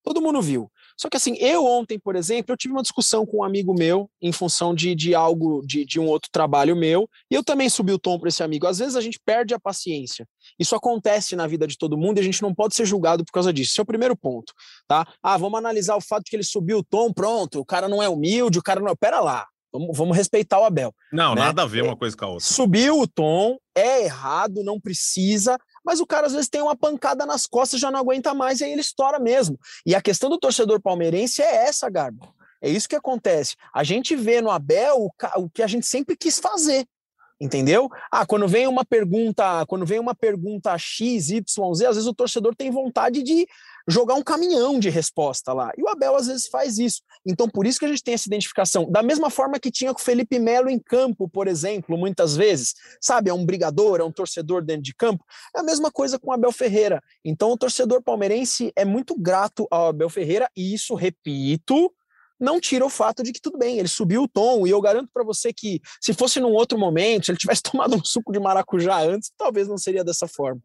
Speaker 2: Todo mundo viu. Só que assim, eu ontem, por exemplo, eu tive uma discussão com um amigo meu em função de, de algo, de, de um outro trabalho meu, e eu também subi o tom para esse amigo. Às vezes a gente perde a paciência. Isso acontece na vida de todo mundo e a gente não pode ser julgado por causa disso. Esse é o primeiro ponto, tá? Ah, vamos analisar o fato de que ele subiu o tom, pronto, o cara não é humilde, o cara não. Pera lá, Vamos, vamos, respeitar o Abel.
Speaker 1: Não, né? nada a ver uma coisa com a outra.
Speaker 2: Subiu o tom, é errado, não precisa, mas o cara às vezes tem uma pancada nas costas, já não aguenta mais e aí ele estoura mesmo. E a questão do torcedor palmeirense é essa, Garbo. É isso que acontece. A gente vê no Abel o, o que a gente sempre quis fazer. Entendeu? Ah, quando vem uma pergunta, quando vem uma pergunta X, Y, Z, às vezes o torcedor tem vontade de jogar um caminhão de resposta lá. E o Abel às vezes faz isso. Então, por isso que a gente tem essa identificação. Da mesma forma que tinha com o Felipe Melo em campo, por exemplo, muitas vezes, sabe? É um brigador, é um torcedor dentro de campo. É a mesma coisa com o Abel Ferreira. Então, o torcedor palmeirense é muito grato ao Abel Ferreira, e isso, repito, não tira o fato de que tudo bem, ele subiu o tom, e eu garanto para você que se fosse num outro momento, se ele tivesse tomado um suco de maracujá antes, talvez não seria dessa forma.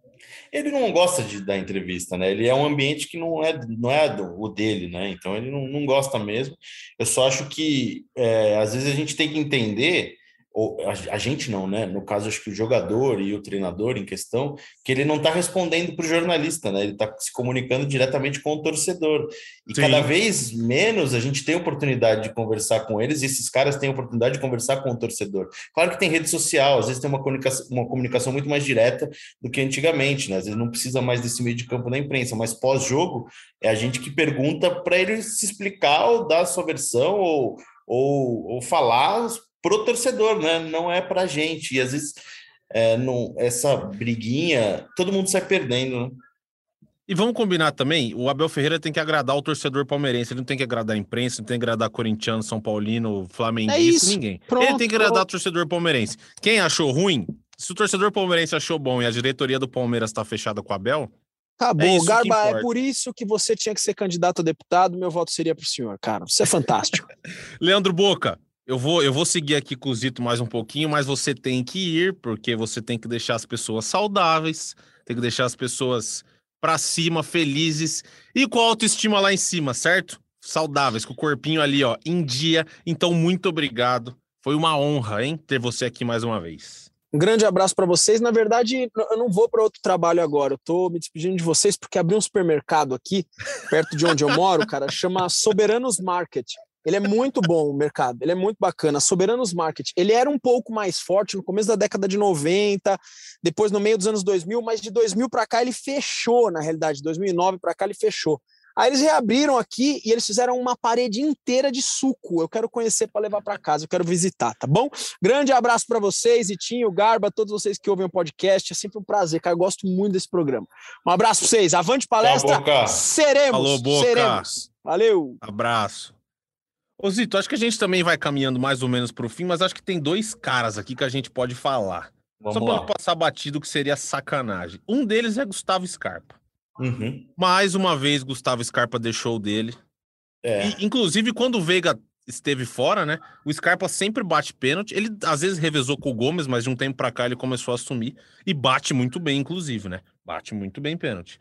Speaker 3: Ele não gosta de dar entrevista, né? Ele é um ambiente que não é, não é o dele, né? Então ele não, não gosta mesmo. Eu só acho que é, às vezes a gente tem que entender ou a, gente não, né? No caso, acho que o jogador e o treinador em questão, que ele não está respondendo para o jornalista, né? Ele está se comunicando diretamente com o torcedor. E Sim. cada vez menos a gente tem oportunidade de conversar com eles, e esses caras têm oportunidade de conversar com o torcedor. Claro que tem rede social, às vezes tem uma comunicação, uma comunicação muito mais direta do que antigamente, né? Às vezes não precisa mais desse meio de campo da imprensa, mas pós-jogo é a gente que pergunta para ele se explicar ou dar a sua versão ou, ou, ou falar pro torcedor, né? Não é pra gente. E às vezes é, não, essa briguinha, todo mundo sai perdendo, né?
Speaker 1: E vamos combinar também, o Abel Ferreira tem que agradar o torcedor palmeirense, ele não tem que agradar a imprensa, não tem que agradar corintiano, São Paulino, flamenguista, é ninguém. Pronto, ele tem que agradar pronto. o torcedor palmeirense. Quem achou ruim, se o torcedor palmeirense achou bom e a diretoria do Palmeiras está fechada com o Abel,
Speaker 2: Acabou. É Garba, é por isso que você tinha que ser candidato a deputado, meu voto seria para o senhor, cara. Você é fantástico.
Speaker 1: Leandro Boca, eu vou, eu vou seguir aqui com o Zito mais um pouquinho, mas você tem que ir, porque você tem que deixar as pessoas saudáveis, tem que deixar as pessoas para cima, felizes e com a autoestima lá em cima, certo? Saudáveis, com o corpinho ali, ó, em dia. Então, muito obrigado. Foi uma honra, hein, ter você aqui mais uma vez.
Speaker 2: Um grande abraço para vocês. Na verdade, eu não vou para outro trabalho agora. Eu tô me despedindo de vocês porque abri um supermercado aqui, perto de onde eu moro, cara, chama Soberanos Market. Ele é muito bom o mercado, ele é muito bacana. Soberanos Market, ele era um pouco mais forte no começo da década de 90, depois no meio dos anos 2000, mas de 2000 para cá ele fechou, na realidade, de 2009 para cá ele fechou. Aí eles reabriram aqui e eles fizeram uma parede inteira de suco. Eu quero conhecer para levar para casa, eu quero visitar, tá bom? Grande abraço para vocês, Itinho, Garba, todos vocês que ouvem o podcast. É sempre um prazer, cara. Eu gosto muito desse programa. Um abraço para vocês. Avante palestra. Seremos.
Speaker 1: Alô, Boca.
Speaker 2: Seremos. Valeu.
Speaker 1: Abraço. Ô Zito, acho que a gente também vai caminhando mais ou menos para o fim, mas acho que tem dois caras aqui que a gente pode falar. Vamos Só para passar batido que seria sacanagem. Um deles é Gustavo Scarpa. Uhum. Mais uma vez, Gustavo Scarpa deixou dele. É. E, inclusive, quando o Veiga esteve fora, né? O Scarpa sempre bate pênalti. Ele às vezes revezou com o Gomes, mas de um tempo para cá ele começou a assumir e bate muito bem, inclusive, né? Bate muito bem pênalti.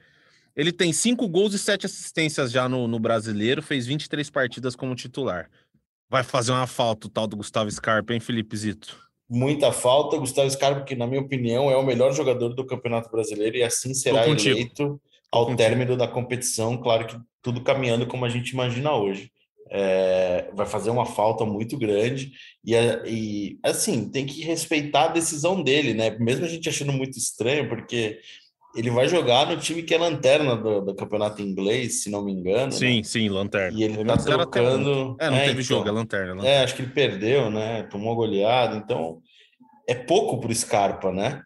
Speaker 1: Ele tem cinco gols e sete assistências já no, no brasileiro, fez 23 partidas como titular. Vai fazer uma falta o tal do Gustavo Scarpa, hein, Felipe Zito?
Speaker 3: Muita falta. Gustavo Scarpa, que na minha opinião é o melhor jogador do Campeonato Brasileiro e assim será eleito ao término da competição. Claro que tudo caminhando como a gente imagina hoje é, vai fazer uma falta muito grande e, e, assim tem que respeitar a decisão dele, né? Mesmo a gente achando muito estranho, porque ele vai jogar no time que é lanterna do, do campeonato inglês, se não me engano.
Speaker 1: Sim,
Speaker 3: né?
Speaker 1: sim, lanterna.
Speaker 3: E ele tá trocando.
Speaker 1: É, não é, teve então, jogo, é lanterna, lanterna.
Speaker 3: É, acho que ele perdeu, né? Tomou goleada, então é pouco para o Scarpa, né?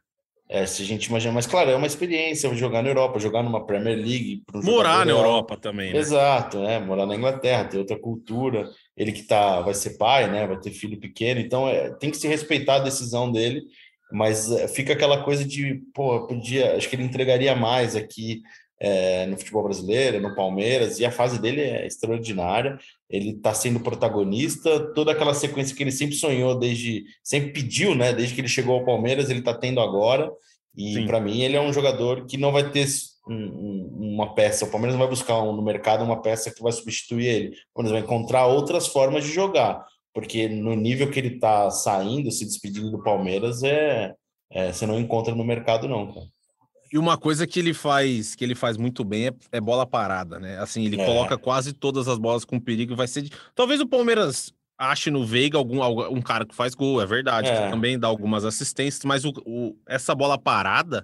Speaker 3: É, se a gente imagina, mas claro, é uma experiência jogar na Europa, jogar numa Premier League.
Speaker 1: Um morar na Europa também, né?
Speaker 3: Exato, é, morar na Inglaterra, ter outra cultura. Ele que tá, vai ser pai, né? Vai ter filho pequeno, então é, tem que se respeitar a decisão dele, mas é, fica aquela coisa de, pô, podia, acho que ele entregaria mais aqui é, no futebol brasileiro, no Palmeiras, e a fase dele é extraordinária. Ele está sendo protagonista, toda aquela sequência que ele sempre sonhou, desde sempre pediu, né? Desde que ele chegou ao Palmeiras, ele está tendo agora. E para mim, ele é um jogador que não vai ter um, um, uma peça. O Palmeiras não vai buscar um, no mercado uma peça que vai substituir ele. O Palmeiras vai encontrar outras formas de jogar, porque no nível que ele está saindo, se despedindo do Palmeiras, é, é você não encontra no mercado, não, cara.
Speaker 1: E uma coisa que ele faz, que ele faz muito bem é, é bola parada, né? Assim, ele é. coloca quase todas as bolas com perigo. Vai ser. Talvez o Palmeiras ache no Veiga algum, um cara que faz gol, é verdade. É. também dá algumas assistências, mas o, o, essa bola parada,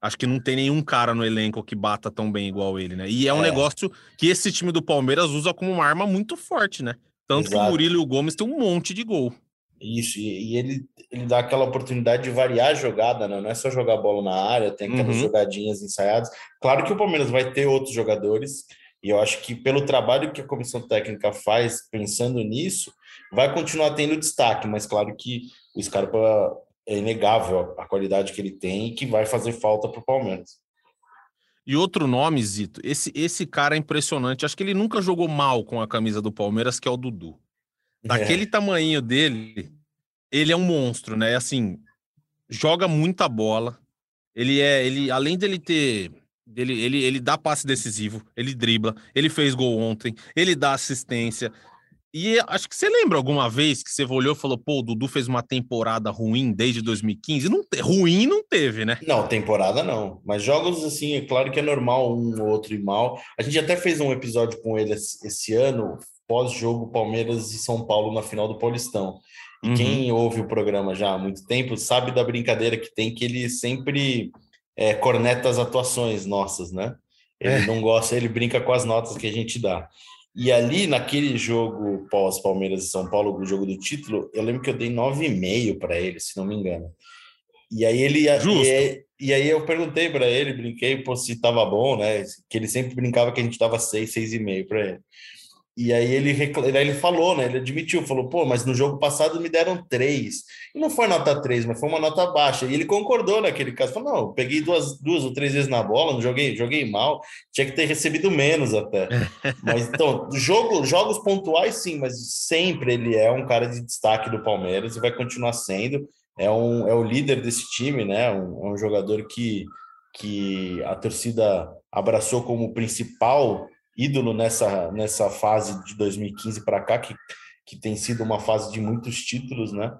Speaker 1: acho que não tem nenhum cara no elenco que bata tão bem igual ele, né? E é um é. negócio que esse time do Palmeiras usa como uma arma muito forte, né? Tanto Exato. que o Murilo e o Gomes tem um monte de gol.
Speaker 3: Isso, e, e, ele, ele dá aquela oportunidade de variar a jogada, né? não é só jogar bola na área, tem aquelas uhum. jogadinhas ensaiadas. Claro que o Palmeiras vai ter outros jogadores, e eu acho que pelo trabalho que a comissão técnica faz pensando nisso, vai continuar tendo destaque, mas claro que o Scarpa é inegável a qualidade que ele tem e que vai fazer falta para o Palmeiras.
Speaker 1: E outro nome, Zito, esse, esse cara é impressionante. Acho que ele nunca jogou mal com a camisa do Palmeiras, que é o Dudu. Daquele é. tamanho dele, ele é um monstro, né? Assim, joga muita bola. Ele é, ele além dele ter ele, ele, ele dá passe decisivo, ele dribla, ele fez gol ontem, ele dá assistência. E acho que você lembra alguma vez que você olhou e falou, pô, o Dudu fez uma temporada ruim desde 2015? Não, ruim não teve, né?
Speaker 3: Não, temporada não. Mas jogos assim, é claro que é normal um ou outro ir mal. A gente até fez um episódio com ele esse ano, pós-jogo Palmeiras e São Paulo na final do Paulistão. E uhum. quem ouve o programa já há muito tempo sabe da brincadeira que tem, que ele sempre é, corneta as atuações nossas, né? Ele é. não gosta, ele brinca com as notas que a gente dá. E ali, naquele jogo pós-Palmeiras e São Paulo, o jogo do título, eu lembro que eu dei 9,5 para ele, se não me engano. E aí ele. E, e aí eu perguntei para ele, brinquei pô, se tava bom, né? Que ele sempre brincava que a gente dava 6, 6,5 para ele. E aí ele, ele falou, né? Ele admitiu, falou, pô, mas no jogo passado me deram três. E não foi nota três, mas foi uma nota baixa. E ele concordou naquele caso. Falou, não, peguei duas, duas ou três vezes na bola, não joguei, joguei mal, tinha que ter recebido menos até. mas então, jogo, jogos pontuais, sim, mas sempre ele é um cara de destaque do Palmeiras e vai continuar sendo. É, um, é o líder desse time, né? Um, é um jogador que, que a torcida abraçou como principal ídolo nessa, nessa fase de 2015 para cá, que, que tem sido uma fase de muitos títulos, né?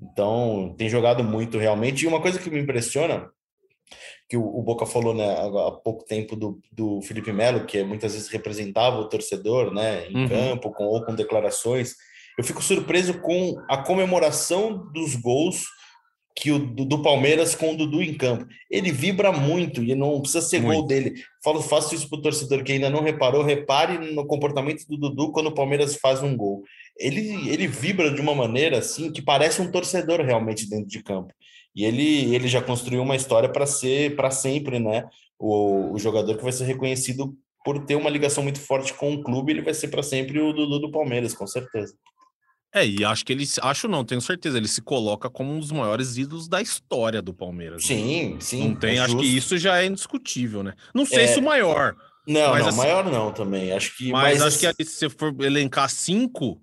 Speaker 3: Então, tem jogado muito realmente. E uma coisa que me impressiona, que o, o Boca falou né, há pouco tempo do, do Felipe Melo, que muitas vezes representava o torcedor né, em uhum. campo com, ou com declarações. Eu fico surpreso com a comemoração dos gols que o do, Palmeiras com o Dudu em campo. Ele vibra muito e não precisa ser muito. gol dele. Falo, faço isso para o torcedor que ainda não reparou, repare no comportamento do Dudu quando o Palmeiras faz um gol. Ele, ele vibra de uma maneira assim que parece um torcedor realmente dentro de campo. E ele, ele já construiu uma história para ser para sempre, né? O, o jogador que vai ser reconhecido por ter uma ligação muito forte com o clube, ele vai ser para sempre o Dudu do Palmeiras, com certeza.
Speaker 1: É, e acho que ele, acho não, tenho certeza, ele se coloca como um dos maiores ídolos da história do Palmeiras.
Speaker 3: Sim,
Speaker 1: né?
Speaker 3: sim.
Speaker 1: Não tem, é acho que isso já é indiscutível, né? Não sei é... se o maior.
Speaker 3: Não, não, assim, maior não também. Acho que.
Speaker 1: Mas, mas acho que se você for elencar cinco,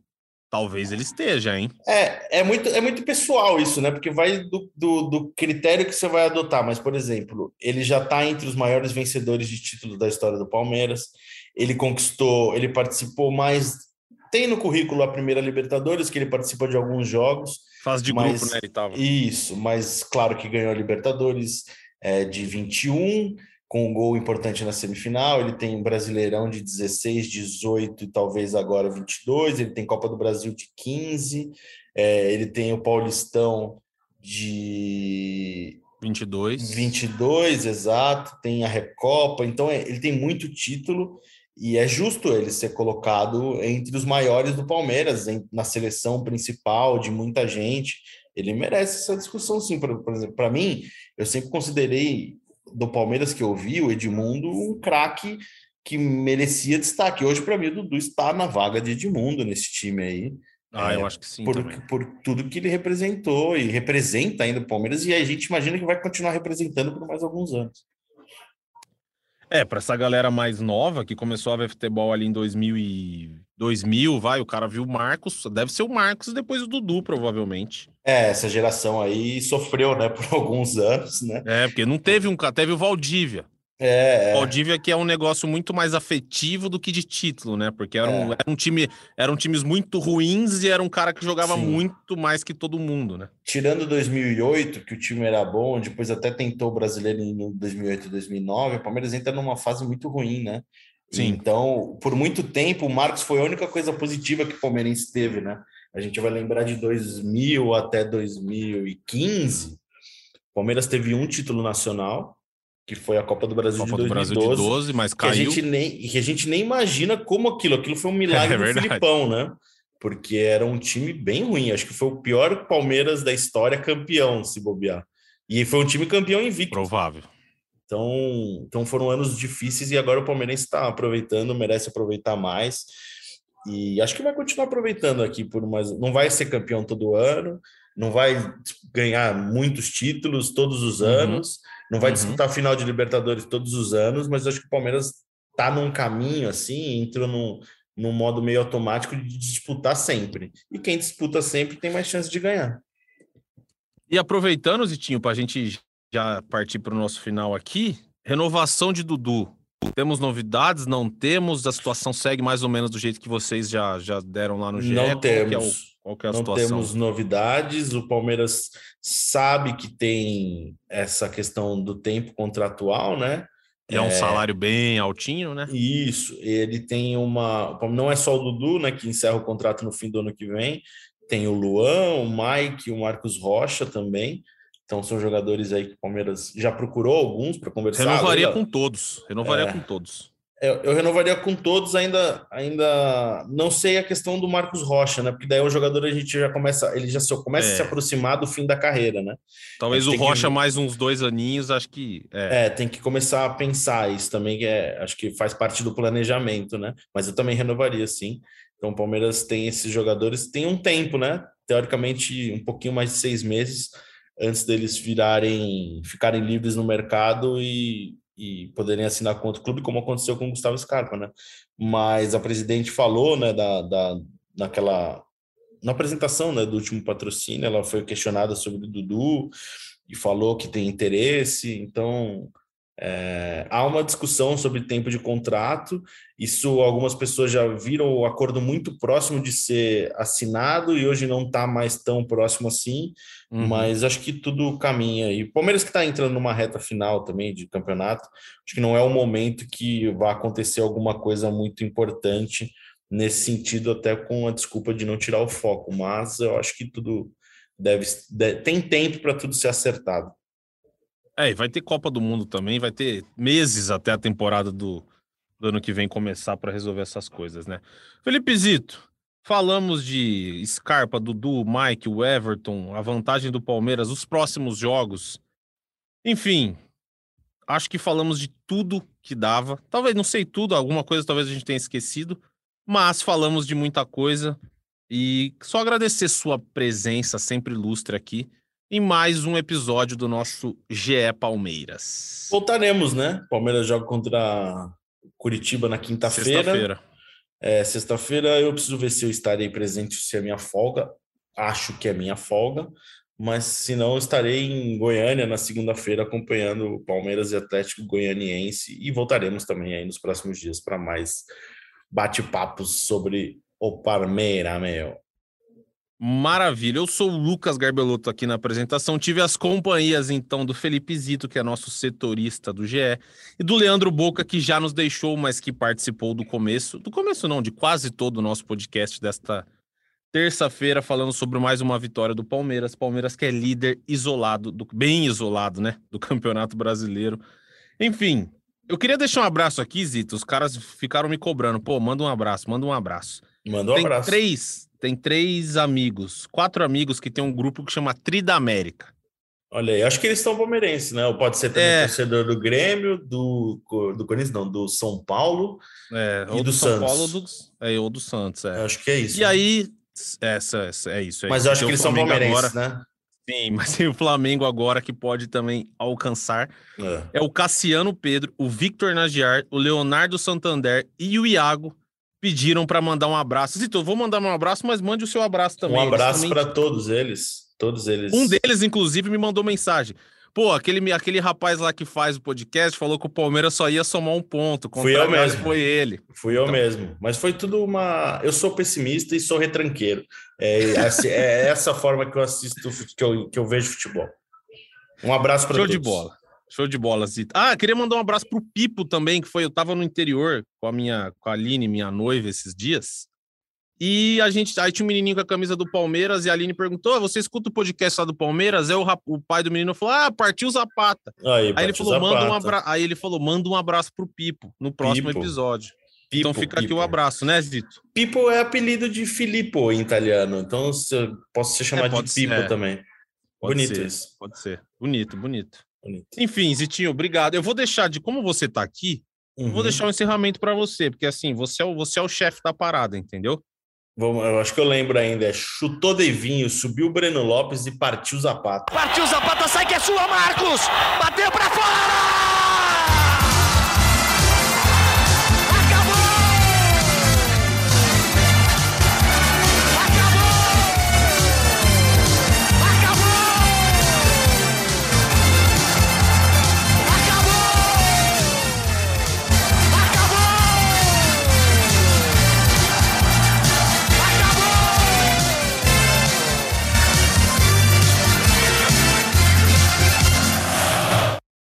Speaker 1: talvez ele esteja, hein?
Speaker 3: É, é muito, é muito pessoal isso, né? Porque vai do, do, do critério que você vai adotar. Mas, por exemplo, ele já está entre os maiores vencedores de títulos da história do Palmeiras. Ele conquistou, ele participou mais tem no currículo a primeira Libertadores, que ele participa de alguns jogos.
Speaker 1: Faz de mas, grupo, né? Ele tava.
Speaker 3: Isso, mas claro que ganhou a Libertadores é, de 21, com um gol importante na semifinal. Ele tem um Brasileirão de 16, 18 e talvez agora 22. Ele tem Copa do Brasil de 15. É, ele tem o Paulistão de
Speaker 1: 22.
Speaker 3: 22, exato. Tem a Recopa. Então, é, ele tem muito título e é justo ele ser colocado entre os maiores do Palmeiras, em, na seleção principal de muita gente. Ele merece essa discussão, sim. Por, por exemplo, para mim, eu sempre considerei do Palmeiras que eu vi, o Edmundo, um craque que merecia destaque. Hoje, para mim, o Dudu está na vaga de Edmundo nesse time aí.
Speaker 1: Ah, é, eu acho que sim.
Speaker 3: Por, por, tudo que ele representou e representa ainda o Palmeiras, e a gente imagina que vai continuar representando por mais alguns anos.
Speaker 1: É, para essa galera mais nova que começou a ver futebol ali em 2000 e 2000, vai, o cara viu o Marcos, deve ser o Marcos e depois o Dudu, provavelmente.
Speaker 3: É, essa geração aí sofreu, né, por alguns anos, né?
Speaker 1: É, porque não teve um, teve o Valdívia. É, é. Valdívia que é um negócio muito mais afetivo do que de título, né? Porque era um, é. era um time, eram times muito ruins e era um cara que jogava Sim. muito mais que todo mundo, né?
Speaker 3: Tirando 2008, que o time era bom, depois até tentou o brasileiro em 2008 e 2009, o Palmeiras entra numa fase muito ruim, né? Sim. Então, por muito tempo, o Marcos foi a única coisa positiva que o Palmeirense teve, né? A gente vai lembrar de 2000 até 2015. O Palmeiras teve um título nacional, que foi a Copa do Brasil
Speaker 1: Copa
Speaker 3: de
Speaker 1: 2012, Brasil de 12, mas caiu.
Speaker 3: Que a gente nem, que a gente nem imagina como aquilo. Aquilo foi um milagre é do Filipão, né? Porque era um time bem ruim. Acho que foi o pior Palmeiras da história campeão, se bobear. E foi um time campeão invicto.
Speaker 1: Provável.
Speaker 3: Então, então foram anos difíceis e agora o Palmeirense está aproveitando, merece aproveitar mais. E acho que vai continuar aproveitando aqui por mais. Não vai ser campeão todo ano, não vai ganhar muitos títulos todos os uhum. anos. Uhum não vai uhum. disputar a final de Libertadores todos os anos, mas acho que o Palmeiras tá num caminho assim, entrou num, num modo meio automático de disputar sempre. E quem disputa sempre tem mais chance de ganhar.
Speaker 1: E aproveitando, Zitinho, para a gente já partir para o nosso final aqui, renovação de Dudu. Temos novidades? Não temos? A situação segue mais ou menos do jeito que vocês já, já deram lá no GE?
Speaker 3: Não temos. Qual é a não situação? temos novidades. O Palmeiras sabe que tem essa questão do tempo contratual, né?
Speaker 1: é um é... salário bem altinho, né?
Speaker 3: Isso. Ele tem uma. Não é só o Dudu, né? Que encerra o contrato no fim do ano que vem. Tem o Luan, o Mike, o Marcos Rocha também. Então são jogadores aí que o Palmeiras já procurou alguns para conversar.
Speaker 1: Renovaria com todos. Renovaria é... com todos.
Speaker 3: Eu, eu, renovaria com todos, ainda, ainda não sei a questão do Marcos Rocha, né? Porque daí o jogador a gente já começa, ele já começa é. a se aproximar do fim da carreira, né?
Speaker 1: Talvez o Rocha que... mais uns dois aninhos, acho que.
Speaker 3: É. é. tem que começar a pensar isso também, que é, acho que faz parte do planejamento, né? Mas eu também renovaria, sim. Então o Palmeiras tem esses jogadores, tem um tempo, né? Teoricamente, um pouquinho mais de seis meses antes deles virarem, ficarem livres no mercado e e poderem assinar com outro clube, como aconteceu com o Gustavo Scarpa, né? Mas a presidente falou, né, da, da, naquela na apresentação né, do último patrocínio, ela foi questionada sobre o Dudu e falou que tem interesse, então é, há uma discussão sobre tempo de contrato. Isso algumas pessoas já viram o acordo muito próximo de ser assinado e hoje não está mais tão próximo assim. Uhum. Mas acho que tudo caminha. E o Palmeiras que está entrando numa reta final também de campeonato, acho que não é o momento que vai acontecer alguma coisa muito importante nesse sentido, até com a desculpa de não tirar o foco. Mas eu acho que tudo deve, deve tem tempo para tudo ser acertado.
Speaker 1: É, e vai ter Copa do Mundo também, vai ter meses até a temporada do, do ano que vem começar para resolver essas coisas, né? Felipe Zito, falamos de Scarpa, Dudu, Mike, o Everton, a vantagem do Palmeiras, os próximos jogos. Enfim, acho que falamos de tudo que dava. Talvez, não sei tudo, alguma coisa talvez a gente tenha esquecido, mas falamos de muita coisa E só agradecer sua presença sempre ilustre aqui em mais um episódio do nosso GE Palmeiras.
Speaker 3: Voltaremos, né? Palmeiras joga contra Curitiba na quinta-feira.
Speaker 1: Sexta-feira.
Speaker 3: É, Sexta-feira eu preciso ver se eu estarei presente, se é minha folga. Acho que é minha folga. Mas se não, eu estarei em Goiânia na segunda-feira acompanhando o Palmeiras e Atlético Goianiense. E voltaremos também aí nos próximos dias para mais bate-papos sobre o Palmeiras, meu.
Speaker 1: Maravilha. Eu sou o Lucas Garbelotto aqui na apresentação. Tive as companhias, então, do Felipe Zito, que é nosso setorista do GE, e do Leandro Boca, que já nos deixou, mas que participou do começo. Do começo, não, de quase todo o nosso podcast desta terça-feira, falando sobre mais uma vitória do Palmeiras. Palmeiras que é líder isolado, do, bem isolado, né? Do Campeonato Brasileiro. Enfim, eu queria deixar um abraço aqui, Zito. Os caras ficaram me cobrando. Pô, manda um abraço, manda um abraço.
Speaker 3: Manda um
Speaker 1: tem
Speaker 3: abraço.
Speaker 1: três, tem três amigos, quatro amigos que tem um grupo que chama Trida América.
Speaker 3: Olha aí, acho que eles estão palmeirenses, né? Ou pode ser também
Speaker 1: É.
Speaker 3: torcedor do Grêmio, do, do Corinthians, não, do São Paulo.
Speaker 1: É,
Speaker 3: E
Speaker 1: ou
Speaker 3: do
Speaker 1: São
Speaker 3: Santos.
Speaker 1: Paulo ou do, é, ou do Santos, é.
Speaker 3: Acho que é isso.
Speaker 1: E aí, essa, essa- é isso. É
Speaker 3: Mas
Speaker 1: isso.
Speaker 3: eu acho
Speaker 1: Tem
Speaker 3: que eles são palmeirenses,
Speaker 1: agora,
Speaker 3: né?
Speaker 1: Sim, mas tem o Flamengo agora que pode também alcançar.
Speaker 3: É.
Speaker 1: É o Cassiano Pedro, o Victor Nagiar, o Leonardo Santander e o Iago pediram para mandar um abraço. Zito, eu vou mandar um abraço, mas mande o seu abraço também.
Speaker 3: Um abraço
Speaker 1: também-
Speaker 3: para todos eles. Todos eles.
Speaker 1: Um deles, inclusive, me mandou mensagem. Pô, aquele, aquele rapaz lá que faz o podcast falou que o Palmeiras só ia somar um ponto.
Speaker 3: Fui eu mesmo.
Speaker 1: Foi ele.
Speaker 3: Fui eu
Speaker 1: Então.
Speaker 3: mesmo. Mas foi tudo uma. Eu sou pessimista e sou retranqueiro. É, assim, é essa forma que eu assisto, que eu, que eu vejo futebol. Um abraço para
Speaker 1: Show
Speaker 3: todos.
Speaker 1: de bola. Show de bola, Zito. Ah, queria mandar um abraço pro Pipo também, que foi. Eu tava no interior com a minha, com a Aline, minha noiva, esses dias. E a gente. Aí tinha um menininho com a camisa do Palmeiras e a Aline perguntou: "Ah, você escuta o podcast lá do Palmeiras? Aí o, o pai do menino falou: Ah, partiu Zapata.
Speaker 3: Aí,
Speaker 1: Aí ele falou: manda um abraço. Aí ele falou: manda um abraço pro Pipo no próximo
Speaker 3: Pipo.
Speaker 1: episódio.
Speaker 3: Pipo,
Speaker 1: então fica aqui
Speaker 3: Pipo.
Speaker 1: o abraço, né, Zito?
Speaker 3: Pipo é apelido de Filippo em italiano. Então posso ser chamado de
Speaker 1: pode ser,
Speaker 3: Pipo
Speaker 1: é.
Speaker 3: também.
Speaker 1: Pode
Speaker 3: Bonito
Speaker 1: ser,
Speaker 3: isso.
Speaker 1: Pode ser. Bonito, bonito.
Speaker 3: Bonito.
Speaker 1: Enfim, Zitinho, obrigado. Eu vou deixar de como você tá aqui, eu vou
Speaker 3: Uhum.
Speaker 1: deixar um encerramento para você, porque assim, você é o, você é o chefe da parada, entendeu?
Speaker 3: Vamos, eu acho que eu lembro ainda. É chutou Devinho, subiu o Breno Lopes e partiu Zapata.
Speaker 4: Partiu Zapata, sai que é sua, Marcos! Bateu pra fora!